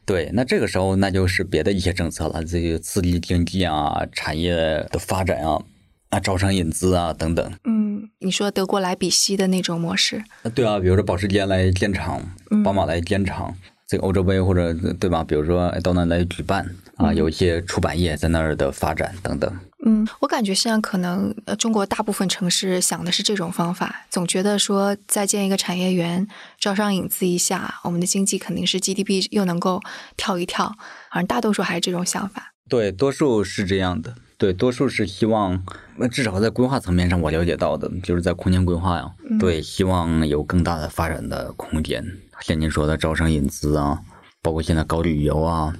对，那这个时候那就是别的一些政策了，这个刺激经济啊、产业的发展啊。啊，招商引资啊，等等。嗯，你说德国莱比锡的那种模式？对啊，比如说保时捷来建厂，宝马来建厂，这个欧洲杯或者对吧？比如说到那来举办啊，有一些出版业在那儿的发展等等。嗯，我感觉现在可能呃，中国大部分城市想的是这种方法，总觉得说再建一个产业园，招商引资一下，我们的经济肯定是 GDP 又能够跳一跳，好像大多数还是这种想法。对，多数是这样的。对，多数是希望，那至少在规划层面上，我了解到的，就是在空间规划呀，对，希望有更大的发展的空间。像您说的招商引资啊，包括现在搞旅游啊，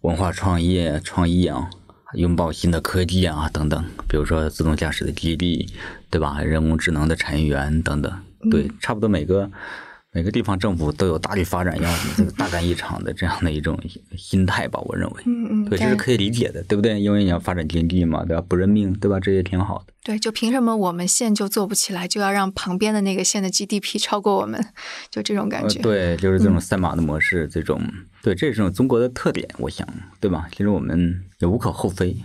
文化创业、创意啊，拥抱新的科技啊等等，比如说自动驾驶的基地，对吧？人工智能的产业园等等，对，差不多每个。每个地方政府都有大力发展，要这个大干一场的这样的一种心态吧，我认为，嗯嗯，对，这是可以理解的，对不对？因为你要发展经济嘛，对吧？不认命，对吧？这也挺好的。对，就凭什么我们县就做不起来，就要让旁边的那个县的 GDP 超过我们？就这种感觉。对，就是这种赛马的模式，这种对，这是种中国的特点，我想，对吧？其实我们也无可厚非。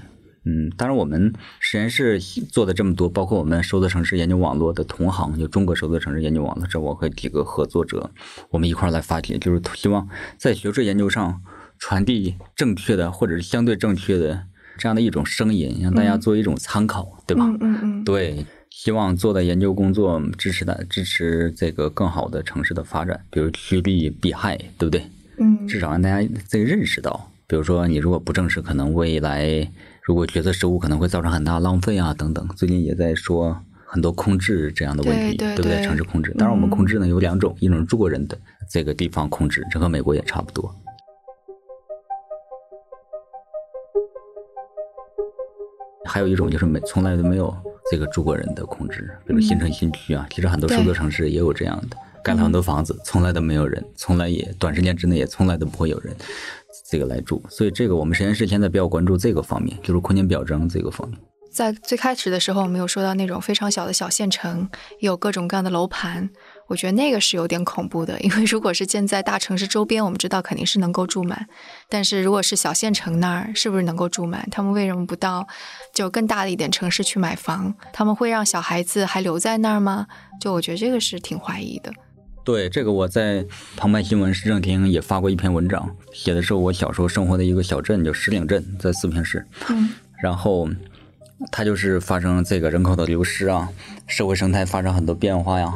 嗯，当然，我们实验室做的这么多，包括我们收缩城市研究网络的同行，就中国收缩城市研究网络，这我和几个合作者，我们一块儿来发帖，就是希望在学术研究上传递正确的或者是相对正确的这样的一种声音，让大家做一种参考，对吧？嗯嗯嗯。对，希望做的研究工作支持的支持这个更好的城市的发展，比如趋利避害，对不对？嗯。至少让大家这个认识到，比如说你如果不正视，可能未来。如果决策失误，可能会造成很大浪费啊，等等。最近也在说很多空置这样的问题，对不对？城市空置，当然我们空置呢有两种，一种是中国人的这个地方空置，这和美国也差不多。还有一种就是没从来都没有这个中国人的空置，比如新城新区啊，其实很多数字城市也有这样的，盖了很多房子，从来都没有人，从来也短时间之内也从来都不会有人。这个来住，所以这个我们实验室现在比较关注这个方面，就是空间表征这个方面。在最开始的时候，我们有说到那种非常小的小县城，有各种各样的楼盘，我觉得那个是有点恐怖的，因为如果是建在大城市周边，我们知道肯定是能够住满，但是如果是小县城那儿，是不是能够住满？他们为什么不到就更大的一点城市去买房？他们会让小孩子还留在那儿吗？就我觉得这个是挺怀疑的。对这个，我在澎湃新闻市政厅也发过一篇文章，写的是我小时候生活的一个小镇，叫石岭镇，在四平市。嗯。然后，它就是发生这个人口的流失啊，社会生态发生很多变化呀。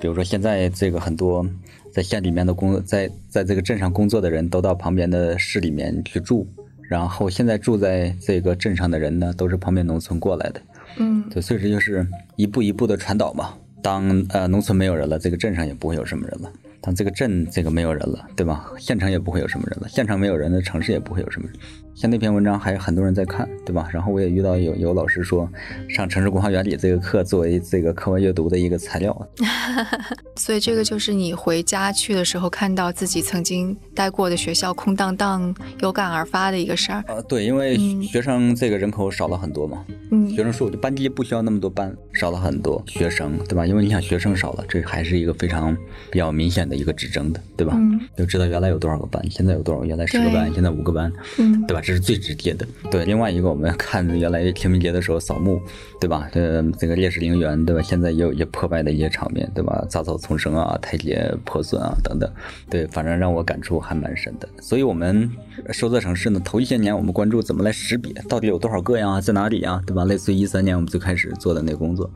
比如说，现在这个很多在县里面的工，在在这个镇上工作的人都到旁边的市里面去住，然后现在住在这个镇上的人呢，都是旁边农村过来的。嗯。对，所以这就是一步一步的传导嘛。当呃农村没有人了，这个镇上也不会有什么人了。当这个镇这个没有人了，对吧？县城也不会有什么人了。县城没有人的城市也不会有什么人。像那篇文章还有很多人在看，对吧？然后我也遇到有有老师说，上城市规划原理这个课作为这个课外阅读的一个材料。所以这个就是你回家去的时候看到自己曾经待过的学校空荡荡，有感而发的一个事儿。呃，对，因为学生这个人口少了很多嘛，嗯，学生数就班级不需要那么多班，少了很多学生，对吧？因为你想学生少了，这还是一个非常比较明显的一个指征的，对吧？嗯，就知道原来有多少个班，现在有多少，原来十个班，现在五个班，嗯，对吧？这是最直接的。对，另外一个我们看原来清明节的时候扫墓，对吧？呃，这个烈士陵园，对吧？现在也有一些破败的一些场面，对吧？杂草丛生啊，台阶破损啊，等等。对，反正让我感触还蛮深的。所以，我们收泽城市呢，头一些年我们关注怎么来识别，到底有多少个呀，在哪里呀，对吧？类似于一三年我们最开始做的那工作，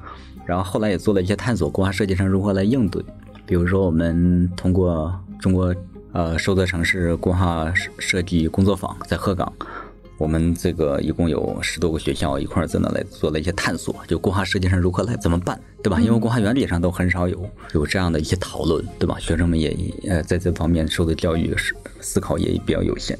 然后后来也做了一些探索，规划设计上如何来应对。比如说，我们通过中国呃收泽城市规划设计工作坊在鹤岗，我们这个一共有十多个学校一块在那来做了一些探索，就规划设计上如何来怎么办，对吧？因为规划原理上都很少有有这样的一些讨论，对吧？学生们也呃在这方面受的教育是思考也比较有限。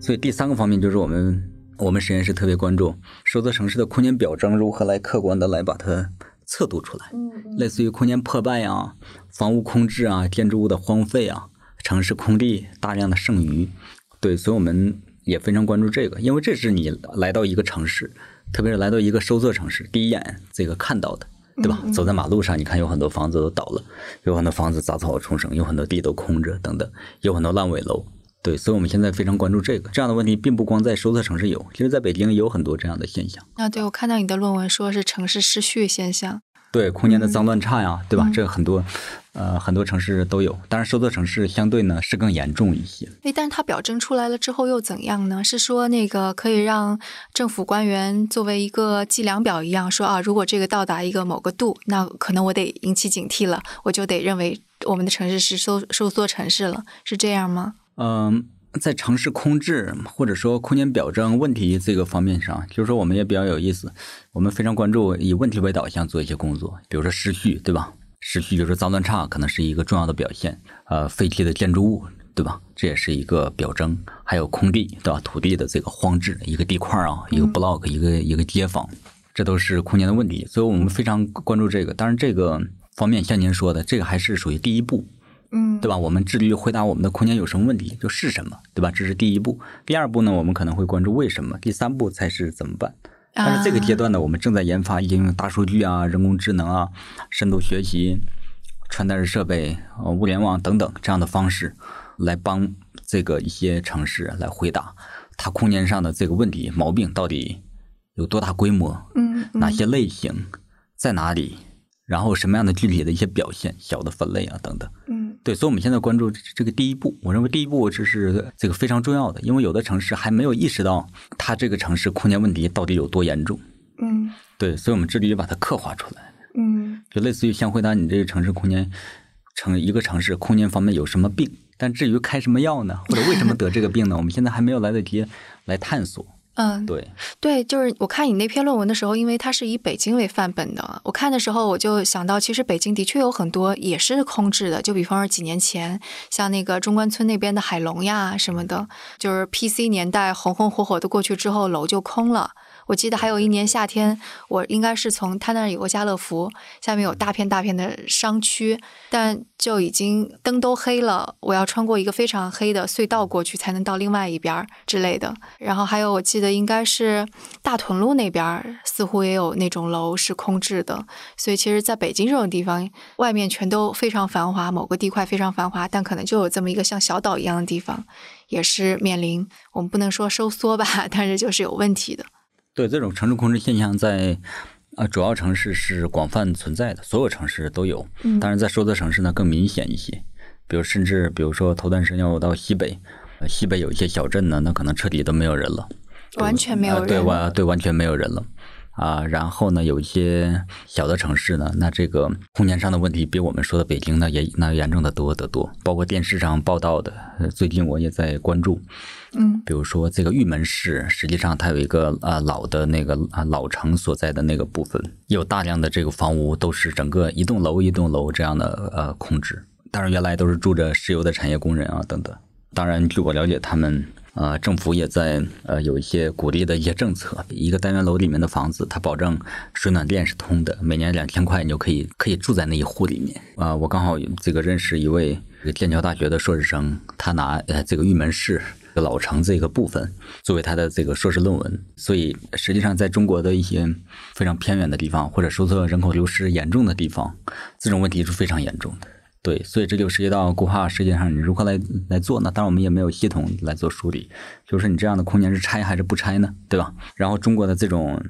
所以第三个方面就是我们。我们实验室特别关注收泽城市的空间表征如何来客观的来把它测度出来，类似于空间破败啊、房屋空置啊、建筑物的荒废啊、城市空地大量的剩余，对，所以我们也非常关注这个，因为这是你来到一个城市，特别是来到一个收缩城市，第一眼这个看到的，对吧？走在马路上，你看有很多房子都倒了，有很多房子杂草丛生，有很多地都空着，等等，有很多烂尾楼。对，所以我们现在非常关注这个这样的问题，并不光在收缩城市有，其实在北京也有很多这样的现象。啊，对，我看到你的论文说是城市失序现象。对，空间的脏乱差呀，对吧？这个很多，呃，很多城市都有，当然收缩城市相对呢是更严重一些。哎，但是它表征出来了之后又怎样呢？是说那个可以让政府官员作为一个计量表一样说啊，如果这个到达一个某个度，那可能我得引起警惕了，我就得认为我们的城市是收收缩城市了，是这样吗？嗯，在城市空置或者说空间表征问题这个方面上，就是说我们也比较有意思，我们非常关注以问题为导向做一些工作，比如说失序，对吧？失序就是脏乱差，可能是一个重要的表现。呃，废弃的建筑物，对吧？这也是一个表征。还有空地，对吧？土地的这个荒置，一个地块啊，一个 block，一个一个街坊，这都是空间的问题。所以我们非常关注这个。当然，这个方面像您说的，这个还是属于第一步。嗯，对吧？我们致力于回答我们的空间有什么问题，就是什么，对吧？这是第一步。第二步呢，我们可能会关注为什么。第三步才是怎么办。但是这个阶段呢，我们正在研发应用大数据啊、人工智能啊、深度学习、穿戴式设备、呃物联网等等这样的方式，来帮这个一些城市来回答它空间上的这个问题毛病到底有多大规模，嗯，哪些类型在哪里，然后什么样的具体的一些表现、小的分类啊等等。嗯对，所以我们现在关注这个第一步，我认为第一步这是这个非常重要的，因为有的城市还没有意识到它这个城市空间问题到底有多严重。嗯，对，所以我们致力于把它刻画出来。嗯，就类似于先回答你这个城市空间，城一个城市空间方面有什么病，但至于开什么药呢，或者为什么得这个病呢，我们现在还没有来得及来探索。嗯，对对，就是我看你那篇论文的时候，因为它是以北京为范本的，我看的时候我就想到，其实北京的确有很多也是空置的，就比方说几年前，像那个中关村那边的海龙呀什么的，就是 PC 年代红红火火的过去之后，楼就空了。我记得还有一年夏天，我应该是从他那儿有个家乐福，下面有大片大片的商区，但就已经灯都黑了，我要穿过一个非常黑的隧道过去才能到另外一边儿之类的。然后还有我记得应该是大屯路那边，似乎也有那种楼是空置的。所以其实在北京这种地方，外面全都非常繁华，某个地块非常繁华，但可能就有这么一个像小岛一样的地方，也是面临我们不能说收缩吧，但是就是有问题的。对这种城市空置现象，在呃主要城市是广泛存在的，所有城市都有。嗯，当然在收缩城市呢更明显一些。比如甚至比如说头段时间我到西北，西北有一些小镇呢，那可能彻底都没有人了，完全没有人。对完对完全没有人了。啊，然后呢，有一些小的城市呢，那这个空间上的问题比我们说的北京呢也那严重的多得多。包括电视上报道的，最近我也在关注。嗯，比如说这个玉门市，实际上它有一个啊老的那个啊老城所在的那个部分，有大量的这个房屋都是整个一栋楼一栋楼这样的呃空置。当然，原来都是住着石油的产业工人啊等等。当然，据我了解，他们。呃，政府也在呃有一些鼓励的一些政策，一个单元楼里面的房子，它保证水暖电是通的，每年两千块你就可以可以住在那一户里面。啊，我刚好这个认识一位剑桥大学的硕士生，他拿呃这个玉门市老城这个部分作为他的这个硕士论文，所以实际上在中国的一些非常偏远的地方，或者说人口流失严重的地方，这种问题是非常严重的。对，所以这就涉及到固化世界上你如何来来做呢？当然我们也没有系统来做梳理，就是你这样的空间是拆还是不拆呢？对吧？然后中国的这种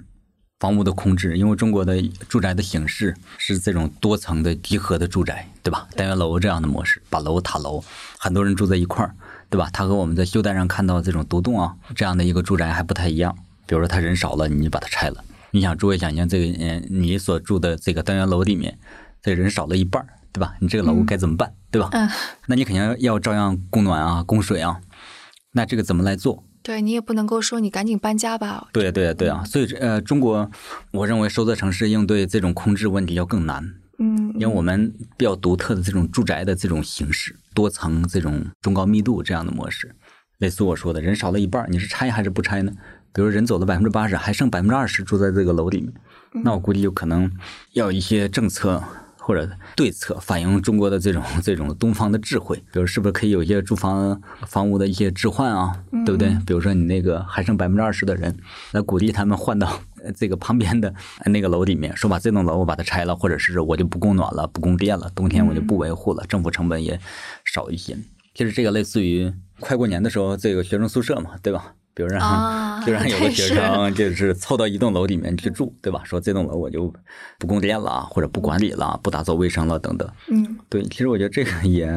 房屋的空置，因为中国的住宅的形式是这种多层的集合的住宅，对吧？单元楼这样的模式，把楼塔楼，很多人住在一块儿，对吧？它和我们在修带上看到这种独栋啊这样的一个住宅还不太一样。比如说他人少了，你就把它拆了，你想诸位想象这个嗯你所住的这个单元楼里面，这人少了一半儿。对吧？你这个楼该怎么办？对吧？嗯，那你肯定要照样供暖啊，供水啊。那这个怎么来做？对你也不能够说你赶紧搬家吧。对对对啊！所以呃，中国我认为，收缩城市应对这种空置问题要更难。嗯，因为我们比较独特的这种住宅的这种形式，多层这种中高密度这样的模式，类似我说的人少了一半，你是拆还是不拆呢？比如人走了百分之八十，还剩百分之二十住在这个楼里面，那我估计就可能要一些政策。或者对策反映中国的这种 这种东方的智慧，比如是不是可以有一些住房房屋的一些置换啊，对不对？比如说你那个还剩百分之二十的人，来鼓励他们换到这个旁边的那个楼里面，说把这栋楼我把它拆了，或者是我就不供暖了，不供电了，冬天我就不维护了，政府成本也少一些。其实这个类似于快过年的时候这个学生宿舍嘛，对吧？比如让，就让有个学生 就是凑到一栋楼里面去住，对吧？说这栋楼我就不供电了，或者不管理了，不打扫卫生了，等等。嗯，对，其实我觉得这个也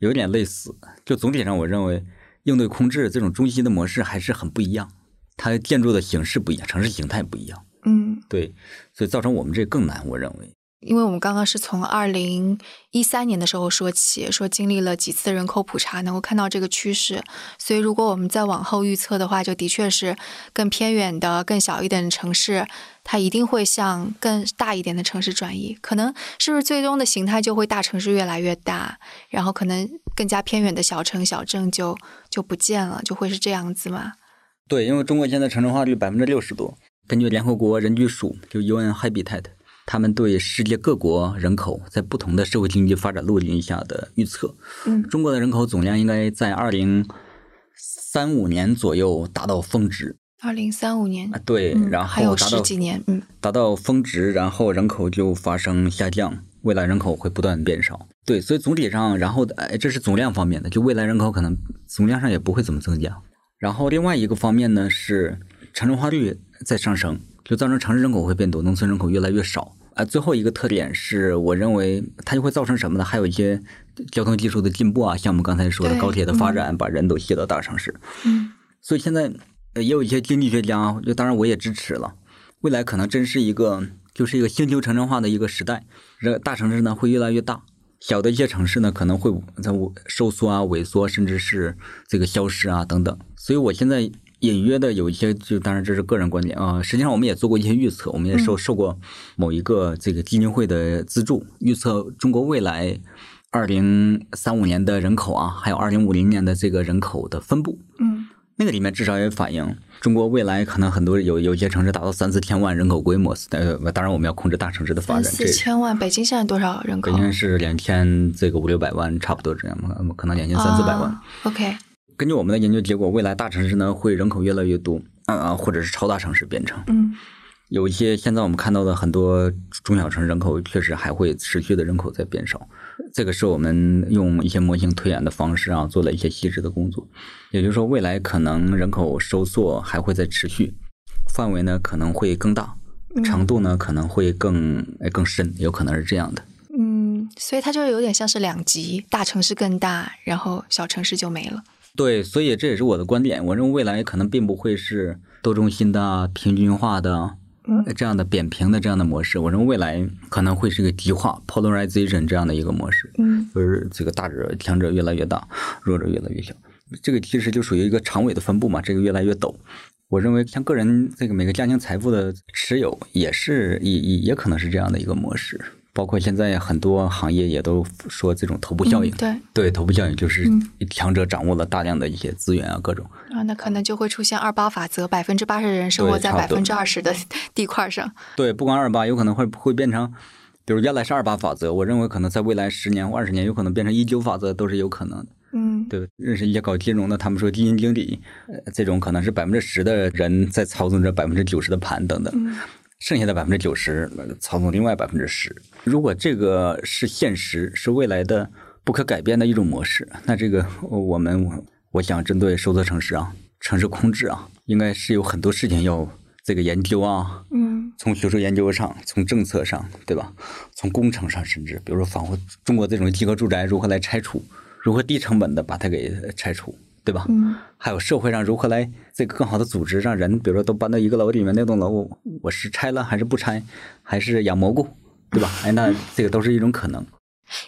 有点类似。就总体上，我认为应对空置这种中心的模式还是很不一样，它建筑的形式不一样，城市形态不一样。嗯，对，所以造成我们这更难，我认为。因为我们刚刚是从二零一三年的时候说起，说经历了几次人口普查，能够看到这个趋势。所以如果我们再往后预测的话，就的确是更偏远的、更小一点的城市，它一定会向更大一点的城市转移。可能是不是最终的形态就会大城市越来越大，然后可能更加偏远的小城小镇就就不见了，就会是这样子吗？对，因为中国现在城镇化率百分之六十多，根据联合国人居署就 UN Habitat。他们对世界各国人口在不同的社会经济发展路径下的预测，嗯，中国的人口总量应该在二零三五年左右达到峰值。二零三五年啊，对，然后还有十几年，嗯，达到峰值，然后人口就发生下降，未来人口会不断变少。对，所以总体上，然后哎，这是总量方面的，就未来人口可能总量上也不会怎么增加。然后另外一个方面呢是城镇化率在上升，就造成城市人口会变多，农村人口越来越少。啊，最后一个特点是，我认为它就会造成什么呢？还有一些交通技术的进步啊，像我们刚才说的高铁的发展，把人都吸到大城市。嗯，所以现在也有一些经济学家，就当然我也支持了。未来可能真是一个，就是一个星球城镇化的一个时代。这大城市呢会越来越大，小的一些城市呢可能会在收缩啊、萎缩，甚至是这个消失啊等等。所以我现在。隐约的有一些，就当然这是个人观点啊。实际上我们也做过一些预测，我们也受受过某一个这个基金会的资助，预测中国未来二零三五年的人口啊，还有二零五零年的这个人口的分布。嗯，那个里面至少也反映中国未来可能很多有有些城市达到三四千万人口规模。呃，当然我们要控制大城市的发展。四千万，北京现在多少人口？北京是两千这个五六百万，差不多这样嘛，可能两千三四百万。OK。根据我们的研究结果，未来大城市呢会人口越来越多，啊，或者是超大城市变成。嗯，有一些现在我们看到的很多中小城人口确实还会持续的人口在变少，这个是我们用一些模型推演的方式啊做了一些细致的工作。也就是说，未来可能人口收缩还会在持续，范围呢可能会更大，程度呢可能会更更深，有可能是这样的。嗯，所以它就有点像是两极，大城市更大，然后小城市就没了。对，所以这也是我的观点。我认为未来可能并不会是多中心的、平均化的这样的扁平的这样的模式。我认为未来可能会是一个极化 （polarization） 这样的一个模式，嗯，就是这个大者强者越来越大，弱者越来越小。这个其实就属于一个长尾的分布嘛，这个越来越陡。我认为像个人这个每个家庭财富的持有，也是也也也可能是这样的一个模式。包括现在很多行业也都说这种头部效应，对对，头部效应就是强者掌握了大量的一些资源啊，各种啊，那可能就会出现二八法则，百分之八十的人生活在百分之二十的地块上。对，不光二八，有可能会会变成，比如原来是二八法则，我认为可能在未来十年或二十年，有可能变成一九法则，都是有可能的。嗯，对，认识一些搞金融的，他们说基金经理，呃，这种可能是百分之十的人在操纵着百分之九十的盘等等。剩下的百分之九十操纵另外百分之十。如果这个是现实，是未来的不可改变的一种模式，那这个我们我想针对收缩城市啊、城市控制啊，应该是有很多事情要这个研究啊。嗯，从学术研究上，从政策上，对吧？从工程上，甚至比如说仿佛中国这种集合住宅如何来拆除，如何低成本的把它给拆除。对吧？嗯，还有社会上如何来这个更好的组织，让人比如说都搬到一个楼里面，那栋楼我是拆了还是不拆，还是养蘑菇，对吧？哎，那这个都是一种可能。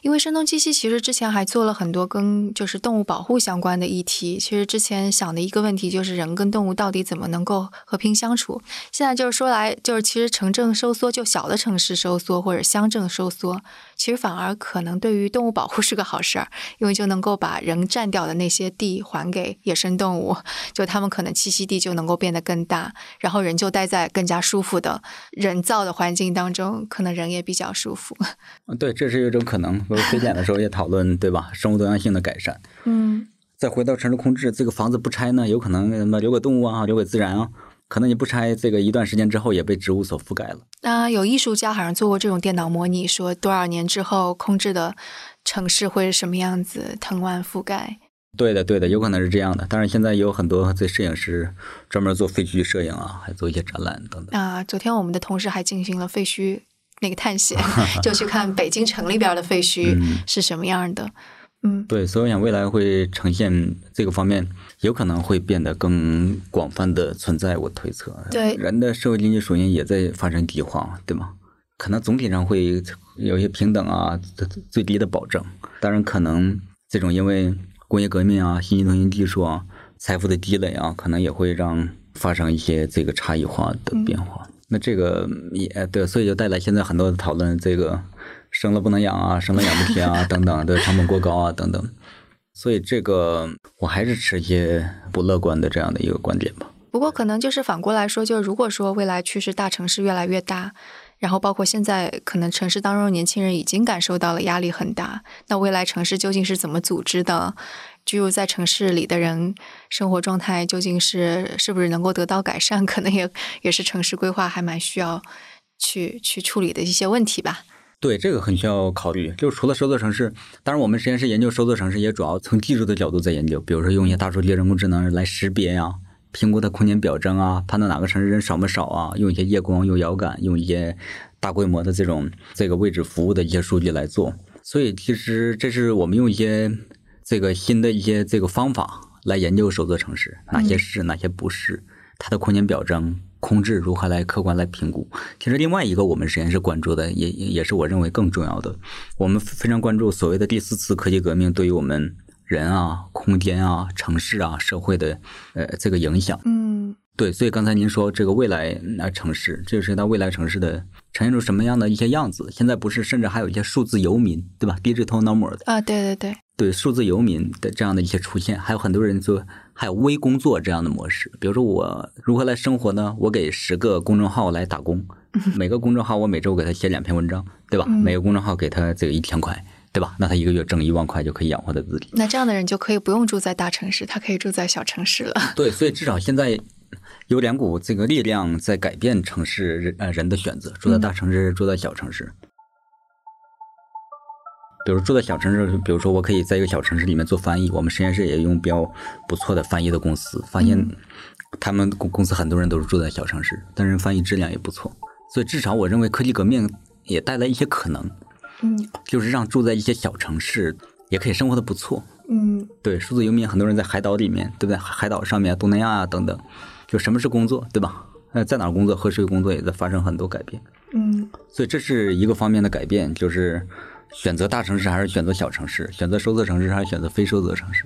因为声东击西，其实之前还做了很多跟就是动物保护相关的议题。其实之前想的一个问题就是人跟动物到底怎么能够和平相处。现在就是说来，就是其实城镇收缩，就小的城市收缩或者乡镇收缩，其实反而可能对于动物保护是个好事儿，因为就能够把人占掉的那些地还给野生动物，就他们可能栖息地就能够变得更大，然后人就待在更加舒服的人造的环境当中，可能人也比较舒服。对，这是一种可能。我们推荐的时候也讨论，对吧？生物多样性的改善。嗯。再回到城市空置，这个房子不拆呢，有可能什么留给动物啊，留给自然啊？可能你不拆，这个一段时间之后也被植物所覆盖了。啊，有艺术家好像做过这种电脑模拟，说多少年之后空置的城市会是什么样子，藤蔓覆盖。对的，对的，有可能是这样的。当然，现在有很多这摄影师专门做废墟摄影啊，还做一些展览等等。啊，昨天我们的同事还进行了废墟。那个探险，就去看北京城里边的废墟是什么样的。嗯，对，所以我想未来会呈现这个方面，有可能会变得更广泛的存在。我推测，对人的社会经济属性也在发生低化，对吗？可能总体上会有一些平等啊，最低的保证。当然，可能这种因为工业革命啊、信息通信技术啊、财富的积累啊，可能也会让发生一些这个差异化的变化。那这个也对，所以就带来现在很多的讨论，这个生了不能养啊，生了养不起啊，等等对成本过高啊，等等。所以这个我还是持一些不乐观的这样的一个观点吧。不过可能就是反过来说，就如果说未来趋势大城市越来越大，然后包括现在可能城市当中年轻人已经感受到了压力很大，那未来城市究竟是怎么组织的？居住在城市里的人生活状态究竟是是不是能够得到改善？可能也也是城市规划还蛮需要去去处理的一些问题吧。对，这个很需要考虑。就除了收缩城市，当然我们实验室研究收缩城市也主要从技术的角度在研究，比如说用一些大数据、人工智能来识别呀，评估它空间表征啊，判断哪个城市人少没少啊，用一些夜光、用遥感、用一些大规模的这种这个位置服务的一些数据来做。所以其实这是我们用一些。这个新的一些这个方法来研究首座城市，哪些是哪些不是，它的空间表征、空置如何来客观来评估。其实另外一个我们实验室关注的，也也是我认为更重要的，我们非常关注所谓的第四次科技革命对于我们人啊、空间啊、城市啊、社会的呃这个影响。嗯。对，所以刚才您说这个未来那城市，这是到未来城市的呈现出什么样的一些样子？现在不是，甚至还有一些数字游民，对吧？digital nomad 啊，对对对，对数字游民的这样的一些出现，还有很多人做，还有微工作这样的模式。比如说我如何来生活呢？我给十个公众号来打工，每个公众号我每周给他写两篇文章，对吧？每个公众号给他这个一千块，对吧？那他一个月挣一万块就可以养活他自己。那这样的人就可以不用住在大城市，他可以住在小城市了。对，所以至少现在。有两股这个力量在改变城市人呃人的选择，住在大城市，住在小城市。比如住在小城市，比如说我可以在一个小城市里面做翻译，我们实验室也用比较不错的翻译的公司，发现他们公公司很多人都是住在小城市，但是翻译质量也不错。所以至少我认为科技革命也带来一些可能，嗯，就是让住在一些小城市也可以生活的不错，嗯，对，数字游民很多人在海岛里面，对不对？海岛上面，东南亚啊等等。就什么是工作，对吧？那在哪儿工作，和谁工作也在发生很多改变。嗯，所以这是一个方面的改变，就是选择大城市还是选择小城市，选择收缩城市还是选择非收缩城市。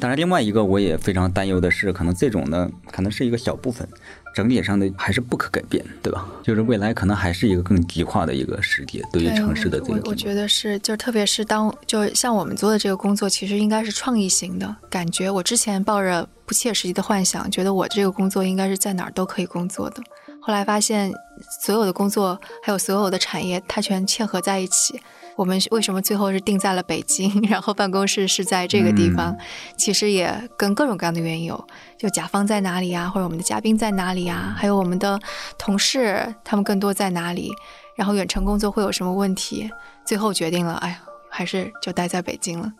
当然，另外一个我也非常担忧的是，可能这种呢，可能是一个小部分。整体上的还是不可改变，对吧？就是未来可能还是一个更极化的一个世界，对于城市的这个。我我觉得是，就是特别是当就像我们做的这个工作，其实应该是创意型的感觉。我之前抱着不切实际的幻想，觉得我这个工作应该是在哪儿都可以工作的。后来发现，所有的工作还有所有的产业，它全嵌合在一起。我们为什么最后是定在了北京，然后办公室是在这个地方？其实也跟各种各样的原因有，就甲方在哪里啊，或者我们的嘉宾在哪里啊，还有我们的同事他们更多在哪里，然后远程工作会有什么问题？最后决定了，哎呀，还是就待在北京了。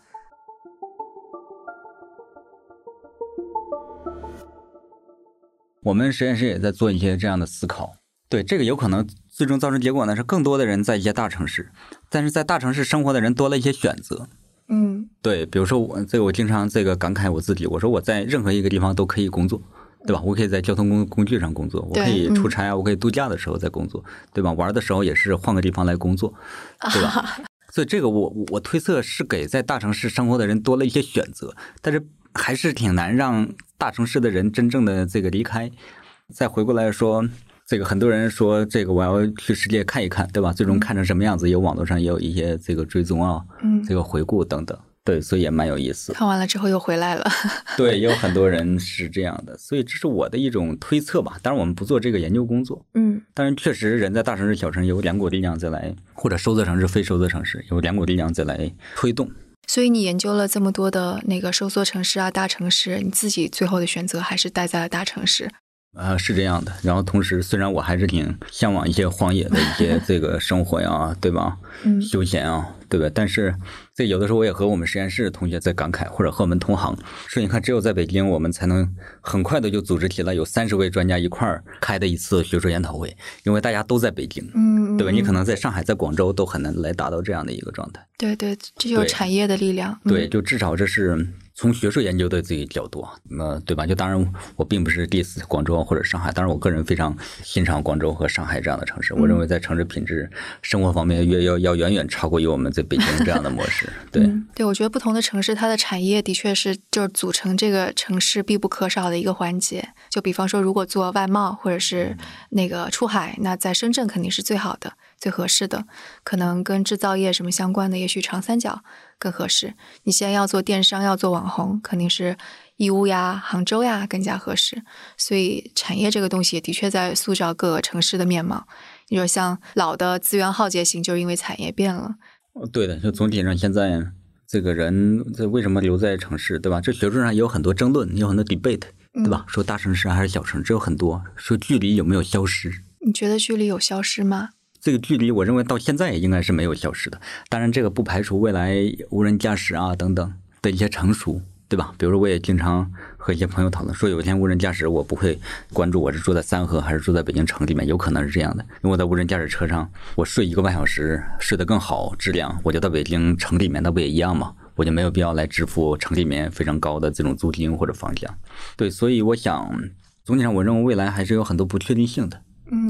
我们实验室也在做一些这样的思考。对这个有可能最终造成结果呢，是更多的人在一些大城市，但是在大城市生活的人多了一些选择。嗯，对，比如说我这个我经常这个感慨我自己，我说我在任何一个地方都可以工作，对吧？我可以在交通工工具上工作，我可以出差啊，我可以度假的时候在工作，对吧？玩的时候也是换个地方来工作，对吧？所以这个我我推测是给在大城市生活的人多了一些选择，但是还是挺难让大城市的人真正的这个离开。再回过来说。这个很多人说，这个我要去世界看一看，对吧？最终看成什么样子，有网络上也有一些这个追踪啊，嗯，这个回顾等等，对，所以也蛮有意思。看完了之后又回来了，对，也有很多人是这样的，所以这是我的一种推测吧。当然，我们不做这个研究工作，嗯，但是确实人在大城市、小城有两股力量在来，或者收缩城市、非收缩城市有两股力量在来推动。所以你研究了这么多的那个收缩城市啊、大城市，你自己最后的选择还是待在了大城市。啊，是这样的。然后同时，虽然我还是挺向往一些荒野的一些 这个生活呀，对吧？嗯，休闲啊，对吧？但是这有的时候我也和我们实验室同学在感慨，或者和我们同行说，你看，只有在北京，我们才能很快的就组织起来有三十位专家一块儿开的一次学术研讨会，因为大家都在北京，嗯，对吧？你可能在上海、在广州都很难来达到这样的一个状态。对对，这就是产业的力量。对，就至少这是。从学术研究的这个角度啊，那对吧？就当然，我并不是 diss 广州或者上海，当然，我个人非常欣赏广州和上海这样的城市。我认为在城市品质、生活方面，越要要远远超过于我们在北京这样的模式。对，对，我觉得不同的城市，它的产业的确是就是组成这个城市必不可少的一个环节。就比方说，如果做外贸或者是那个出海，那在深圳肯定是最好的。最合适的，可能跟制造业什么相关的，也许长三角更合适。你现在要做电商，要做网红，肯定是义乌呀、杭州呀更加合适。所以产业这个东西也的确在塑造各个城市的面貌。你说像老的资源耗竭型，就是因为产业变了。对的，就总体上现在这个人这为什么留在城市，对吧？这学术上也有很多争论，有很多 debate，对吧？说大城市还是小城市，有很多说距离有没有消失？你觉得距离有消失吗？这个距离，我认为到现在应该是没有消失的。当然，这个不排除未来无人驾驶啊等等的一些成熟，对吧？比如说，我也经常和一些朋友讨论，说有一天无人驾驶，我不会关注我是住在三河还是住在北京城里面，有可能是这样的。因为我在无人驾驶车上，我睡一个半小时，睡得更好，质量，我就到北京城里面，那不也一样吗？我就没有必要来支付城里面非常高的这种租金或者房价。对，所以我想，总体上我认为未来还是有很多不确定性的。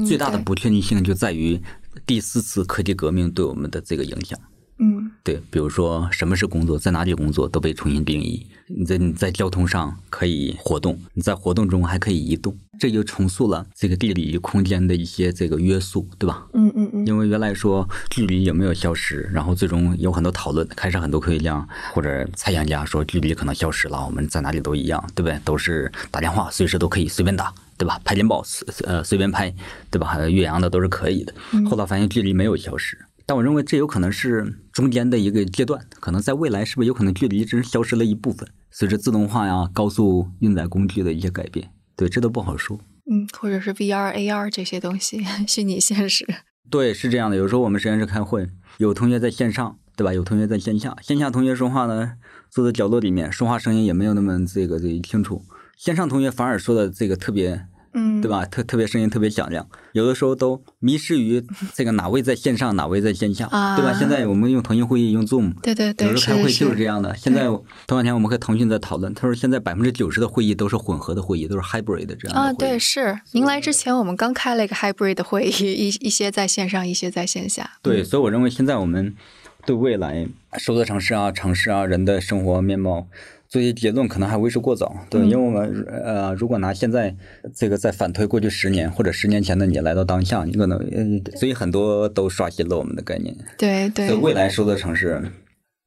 最大的不确定性就在于第四次科技革命对我们的这个影响。嗯，对，比如说什么是工作，在哪里工作都被重新定义。你在你在交通上可以活动，你在活动中还可以移动，这就重塑了这个地理空间的一些这个约束，对吧？嗯嗯嗯。因为原来说距离有没有消失，然后最终有很多讨论，开始很多科学家或者猜想家说距离可能消失了，我们在哪里都一样，对不对？都是打电话，随时都可以随便打。对吧？拍电报随呃随便拍，对吧？岳阳的都是可以的。后来发现距离没有消失，但我认为这有可能是中间的一个阶段，可能在未来是不是有可能距离只是消失了一部分？随着自动化呀、高速运载工具的一些改变，对，这都不好说。嗯，或者是 VR、AR 这些东西，虚拟现实。对，是这样的。有时候我们实验室开会，有同学在线上，对吧？有同学在线下。线下同学说话呢，坐在角落里面，说话声音也没有那么这个这清楚。线上同学反而说的这个特别，嗯，对吧？特特别声音特别响亮，有的时候都迷失于这个哪位在线上，哪位在线下，对吧？现在我们用腾讯会议用 Zoom，对对对，有时候开会就是这样的。现在头两天我们和腾讯在讨论，他说现在百分之九十的会议都是混合的会议，都是 hybrid 的这样啊。对，是您来之前我们刚开了一个 hybrid 的会议，一一些在线上，一些在线下。对，所以我认为现在我们对未来收缩城市啊、城市啊、人的生活面貌。做些结论可能还为时过早，对，因为我们呃，如果拿现在这个再反推过去十年或者十年前的你来到当下，你可能呃，所以很多都刷新了我们的概念。对对。所以未来说的城市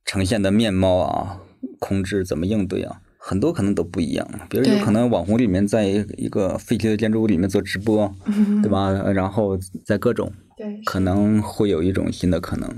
呈现的面貌啊，控制怎么应对啊，很多可能都不一样。比如有可能网红里面在一个废弃的建筑物里面做直播，对吧？然后在各种对，可能会有一种新的可能。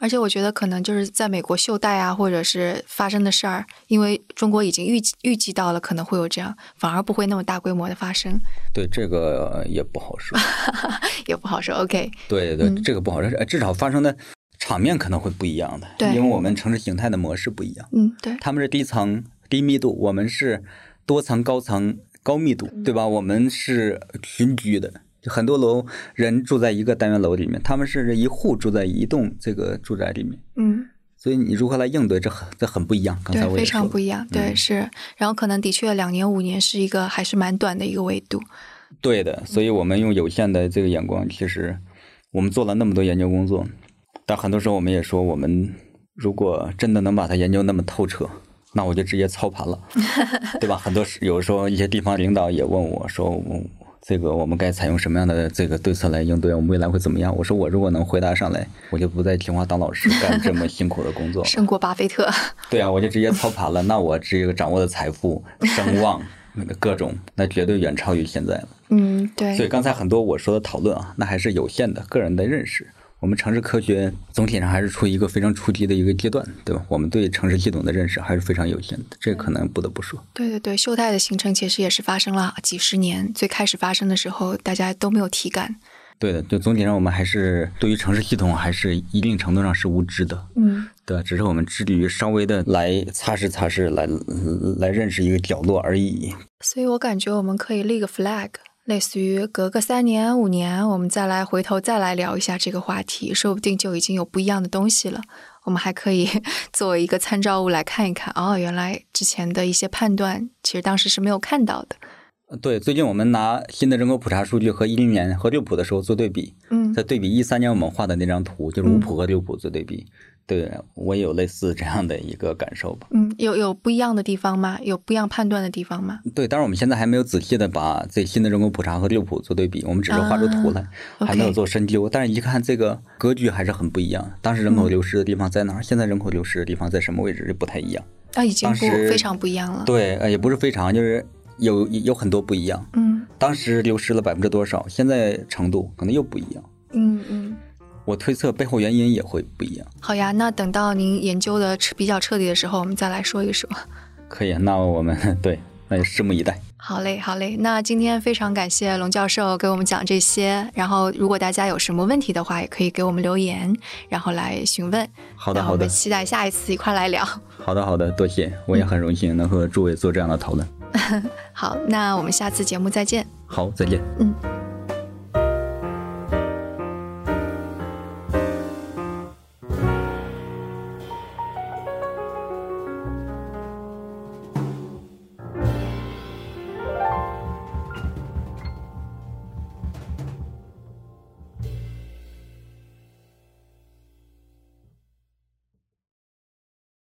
而且我觉得可能就是在美国袖带啊，或者是发生的事儿，因为中国已经预计预计到了可能会有这样，反而不会那么大规模的发生。对，这个也不好说，也不好说。OK，对对，这个不好说，至少发生的场面可能会不一样的，对，因为我们城市形态的模式不一样。嗯，对，他们是低层低密度，我们是多层高层高密度，对吧？我们是群居的。很多楼人住在一个单元楼里面，他们是一户住在一栋这个住宅里面。嗯，所以你如何来应对，这很这很不一样。刚才我非常不一样。对，是。然后可能的确两年五年是一个还是蛮短的一个维度。对的，所以我们用有限的这个眼光，其实我们做了那么多研究工作，但很多时候我们也说，我们如果真的能把它研究那么透彻，那我就直接操盘了，对吧？很多时有时候一些地方领导也问我说。我这个我们该采用什么样的这个对策来应对？我们未来会怎么样？我说我如果能回答上来，我就不再清华当老师干这么辛苦的工作。胜过巴菲特。对啊，我就直接操盘了。那我这个掌握的财富、声 望、各种，那绝对远超于现在了。嗯，对。所以刚才很多我说的讨论啊，那还是有限的个人的认识。我们城市科学总体上还是处于一个非常初级的一个阶段，对吧？我们对城市系统的认识还是非常有限的，这可能不得不说。对对对，秀带的形成其实也是发生了几十年，最开始发生的时候大家都没有体感。对的，就总体上我们还是对于城市系统还是一定程度上是无知的。嗯，对，只是我们致力于稍微的来擦拭擦拭，来来认识一个角落而已。所以我感觉我们可以立个 flag。类似于隔个三年五年，我们再来回头再来聊一下这个话题，说不定就已经有不一样的东西了。我们还可以 作为一个参照物来看一看，哦，原来之前的一些判断其实当时是没有看到的。对，最近我们拿新的人口普查数据和一零年和六普的时候做对比，嗯，在对比一三年我们画的那张图，就是五普和六普做对比。对我也有类似这样的一个感受吧。嗯，有有不一样的地方吗？有不一样判断的地方吗？对，当然我们现在还没有仔细的把最新的人口普查和六普做对比，我们只是画出图来，还没有做深究。但是一看这个格局还是很不一样。当时人口流失的地方在哪儿？现在人口流失的地方在什么位置？就不太一样。啊，已经不非常不一样了。对，呃，也不是非常，就是有有很多不一样。嗯，当时流失了百分之多少？现在程度可能又不一样。嗯嗯。我推测背后原因也会不一样。好呀，那等到您研究的比较彻底的时候，我们再来说一说。可以，那我们 对，那就拭目以待。好嘞，好嘞。那今天非常感谢龙教授给我们讲这些。然后，如果大家有什么问题的话，也可以给我们留言，然后来询问。好的，好的。期待下一次一块来聊。好的，好的，多谢。我也很荣幸能和诸位做这样的讨论。好，那我们下次节目再见。好，再见。嗯。